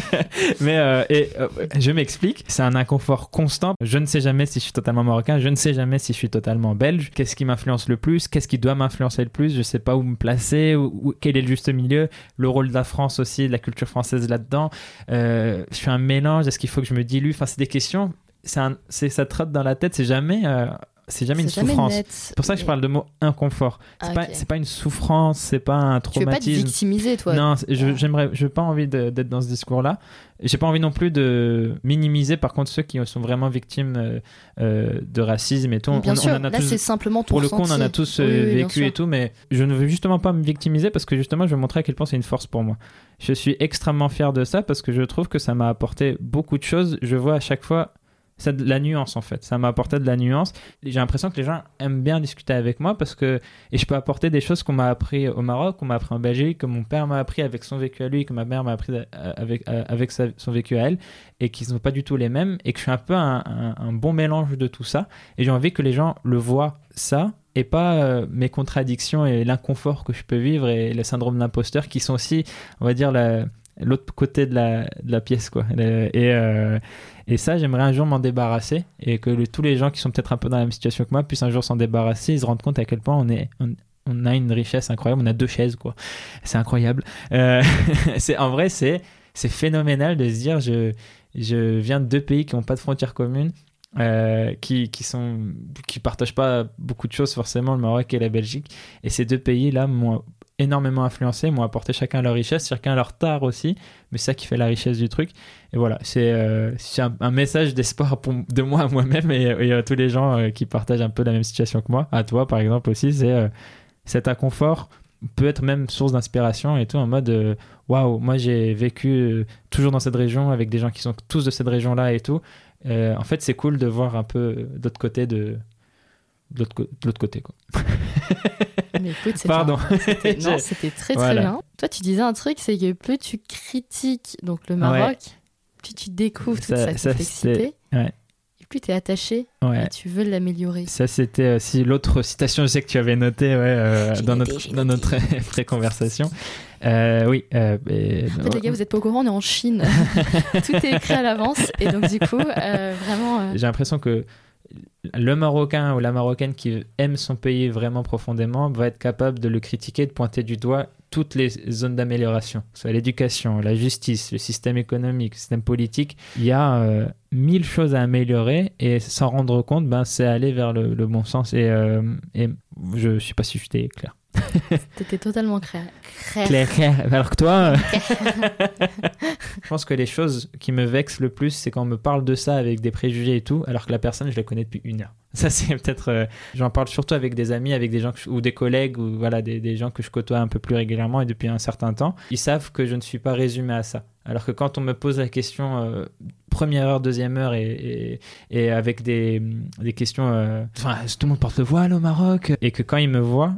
[LAUGHS] mais et, je m'explique, c'est un inconfort constant. Je ne sais jamais si je suis totalement marocain je ne sais jamais si je suis totalement belge. Qu'est-ce qui m'influence le plus? Qu'est-ce qui doit m'influencer le plus? Je ne sais pas où me placer, où, quel est le juste milieu. Le rôle de la France aussi, de la culture française là-dedans. Euh, je suis un mélange. Est-ce qu'il faut que je me dilue? Enfin, c'est des questions. C'est ça trotte dans la tête. C'est jamais. C'est jamais une souffrance. C'est pour ça que je parle de mot inconfort. C'est Ah, pas pas une souffrance, c'est pas un Tu veux pas te traumatisme. victimiser, toi. Non, je j'aimerais, je n'ai pas envie d'être dans ce discours-là. J'ai pas envie non plus de minimiser, par contre, ceux qui sont vraiment victimes euh, euh, de racisme et tout. On- Bien on, sûr, on en a là tous- c'est simplement pour le coup, on en a tous Oui, euh, oui, vécu et tout, mais je ne veux justement pas me victimiser parce que justement, je veux montrer à quel point c'est une force pour moi. Je suis extrêmement fier de ça parce que je trouve que ça m'a apporté beaucoup de choses. Je vois à chaque fois ça, de la nuance en fait. Ça m'a apporté de la nuance. J'ai l'impression que les gens aiment bien discuter avec moi parce que et je peux apporter des choses qu'on m'a appris au Maroc, qu'on m'a appris en Belgique, que mon père m'a appris avec son vécu à lui, que ma mère m'a appris euh, avec euh, avec son vécu à elle et qui sont pas du tout les mêmes et que je suis un peu un, bon mélange de tout ça et j'ai envie que les gens le voient ça et pas euh, mes contradictions et l'inconfort que je peux vivre et le syndrome d'imposteur qui sont aussi on va dire la- l'autre côté de la, de la pièce quoi et ça j'aimerais un jour m'en débarrasser et que tous les gens qui sont peut-être un peu dans la même situation que moi puissent un jour s'en débarrasser ils se rendent compte à quel point on est on a une richesse incroyable on a deux chaises quoi. C'est incroyable. Euh, [LAUGHS] c'est en vrai c'est c'est phénoménal de se dire je je viens de deux pays qui n'ont pas de frontières communes euh, qui, qui sont qui partagent pas beaucoup de choses forcément le Maroc et la Belgique. Et ces deux pays là m'ont énormément influencé m'ont apporté chacun leur richesse chacun leur tard aussi mais c'est ça qui fait la richesse du truc. Et voilà c'est euh, un, message d'espoir de moi à moi-même et, à tous les gens euh, qui partagent un peu la même situation que moi. À toi par exemple aussi c'est euh, cet inconfort peut être même source d'inspiration et tout en mode euh, waouh moi j'ai vécu toujours dans cette région avec des gens qui sont tous de cette région là et tout. En fait c'est cool de voir un peu de l'autre côté de de l'autre côté quoi [LAUGHS] Mais écoute, c'était [LAUGHS] Pardon. c'était- non, c'était très très Voilà. bien. Toi, tu disais un truc, c'est que plus tu critiques donc le Maroc, plus tu découvres toute Ça- sa ça, complexité, ouais. et plus tu es attaché ouais et tu veux l'améliorer. ça c'était aussi l'autre citation je sais que tu avais noté ouais, euh, dans noté, notre dans notre [LAUGHS] pré-conversation Euh, oui euh, et- En fait, les gars, vous êtes pas au courant, on est en Chine. [LAUGHS] Tout est écrit à l'avance. Et donc, du coup, euh, vraiment. euh, J'ai l'impression que le Marocain ou la Marocaine qui aime son pays vraiment profondément va être capable de le critiquer, de pointer du doigt toutes les zones d'amélioration, soit l'éducation, la justice, le système économique, le système politique. Il y a euh, mille choses à améliorer et s'en rendre compte, ben, c'est aller vers le, bon sens. Et, euh, je ne sais pas si j'étais clair. [LAUGHS] T'étais totalement clair. Alors que toi, euh, je pense que les choses qui me vexent le plus, c'est quand on me parle de ça avec des préjugés et tout, alors que la personne, je la connais depuis une heure. Ça, c'est peut-être. euh, J'en parle surtout avec des amis, avec des gens je- ou des collègues, ou voilà, des, des gens que je côtoie un peu plus régulièrement et depuis un certain temps. Ils savent que je ne suis pas résumé à ça. Alors que quand on me pose la question euh, première heure, deuxième heure et, et, et avec des, des questions. euh, Enfin, tout le monde porte le voile au Maroc? Et que quand ils me voient,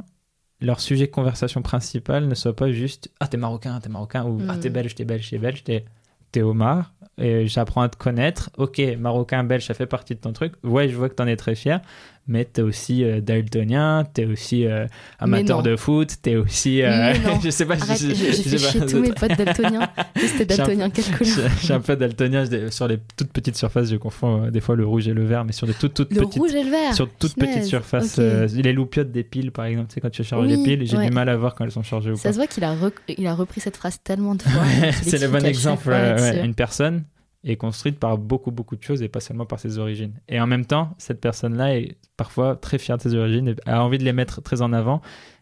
leur sujet de conversation principal ne soit pas juste Ah, t'es marocain, t'es marocain, ou Ah, Mm. t'es belge, t'es belge, t'es belge, t'es t'es Omar, et j'apprends à te connaître. Ok, marocain, belge, ça fait partie de ton truc. Ouais, je vois que t'en es très fier, mais t'es aussi euh, daltonien, t'es aussi euh, amateur de foot, t'es aussi. euh, [LAUGHS] je sais pas, Arrête, je, je, je je fais sais pas. tous mes potes daltoniens. [LAUGHS] Un daltonien, quelle couleur Je, suis un peu daltonien, sur les toutes petites surfaces, je confonds des fois le rouge et le vert, mais sur des toutes, toutes Le petites. rouge et le vert. Sur toutes petites surfaces, ok. euh, les loupiotes des piles par exemple, tu sais, quand tu charges Oui, les piles, j'ai ouais. du mal à voir quand elles sont chargées ou Ça pas. se voit qu'il a, il a repris cette phrase tellement de fois. [LAUGHS] qu'il c'est le bon exemple. ouais, ouais. Une personne est construite par beaucoup, beaucoup de choses et pas seulement par ses origines. Et en même temps, cette personne-là est parfois très fière de ses origines et a envie de les mettre très en avant.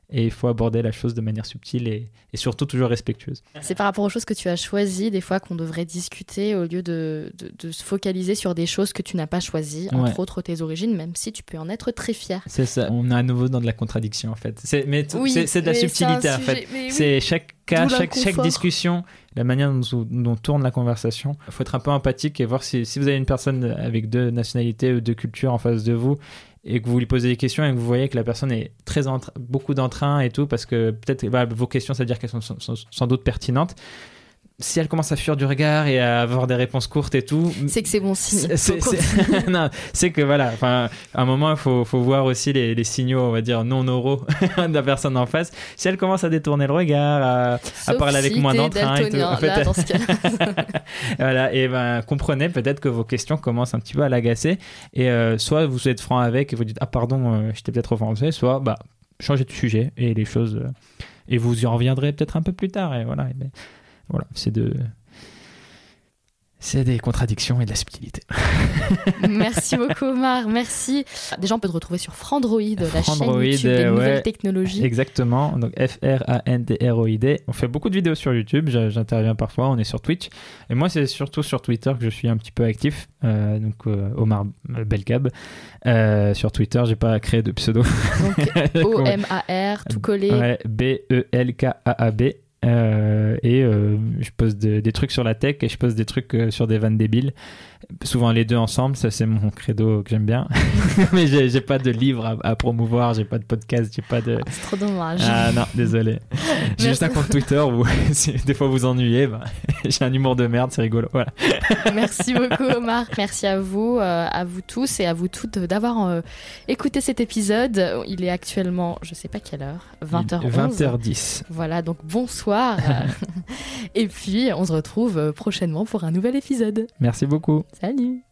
Et il faut aborder la chose de manière subtile et, et surtout toujours respectueuse. C'est par rapport aux choses que tu as choisies, des fois qu'on devrait discuter au lieu de, de- de se focaliser sur des choses que tu n'as pas choisies, entre autres tes origines, même si tu peux en être très fier. C'est ça. On est à nouveau dans de la contradiction en fait. C'est, mais c'est, c'est de la subtilité en fait. oui. C'est chaque cas, chaque, discussion, la manière dont, dont tourne la conversation. Il faut être un peu empathique et voir si, si vous avez une personne avec deux nationalités ou deux cultures en face de vous et que vous lui posez des questions et que vous voyez que la personne est très beaucoup d'entrain et tout parce que peut-être voilà, vos questions, ça veut dire qu'elles sont sans doute pertinentes. Si elle commence à fuir du regard et à avoir des réponses courtes et tout, C'est que c'est bon signe. c'est- [LAUGHS] que voilà, à un moment, il faut, faut voir aussi les, les signaux, on va dire, non oraux [LAUGHS] de la personne en face. Si elle commence à détourner le regard, à, parler avec moins d'entrain et tout. En fait, Là, dans ce cas-là. [LAUGHS] voilà, et ben, comprenez peut-être que vos questions commencent un petit peu à l'agacer. Et euh, soit vous êtes franc avec et vous dites, ah pardon, euh, j'étais peut-être offensé, soit, bah, changez de sujet et les choses. euh, et vous y reviendrez peut-être un peu plus tard. Et voilà, et ben, voilà c'est de. c'est des contradictions et de la subtilité. [LAUGHS] Merci beaucoup Omar, merci. Déjà on peut te retrouver sur Frandroid, la chaîne YouTube des nouvelles technologies. Exactement, donc F-R-A-N-D-R-O-I-D. On fait beaucoup de vidéos sur YouTube, j'interviens parfois, on est sur Twitch. Et moi c'est surtout sur Twitter que je suis un petit peu actif, euh, donc euh, Omar Belkab. Euh, sur Twitter, j'ai pas créé de pseudo. Donc [LAUGHS] O-M-A-R, tout collé. Ouais, B-E-L-K-A-A-B. Euh, et euh, je pose des trucs sur la tech et je pose des trucs euh, sur des vannes débiles. Souvent les deux ensemble, ça c'est mon credo que j'aime bien. [LAUGHS] Mais j'ai pas de livre à, promouvoir, j'ai pas de podcast, j'ai pas de. Ah, c'est trop dommage. Ah non, désolé. [LAUGHS] J'ai juste un compte Twitter où [LAUGHS] si des fois vous ennuyez, bah, j'ai un humour de merde, c'est rigolo. Voilà. Merci beaucoup Omar. Merci à vous, à vous tous et à vous toutes d'avoir écouté cet épisode. Il est actuellement, je sais pas quelle heure, 20h11. 20h10. Voilà, donc bonsoir Et puis, on se retrouve prochainement pour un nouvel épisode. Merci beaucoup. Salut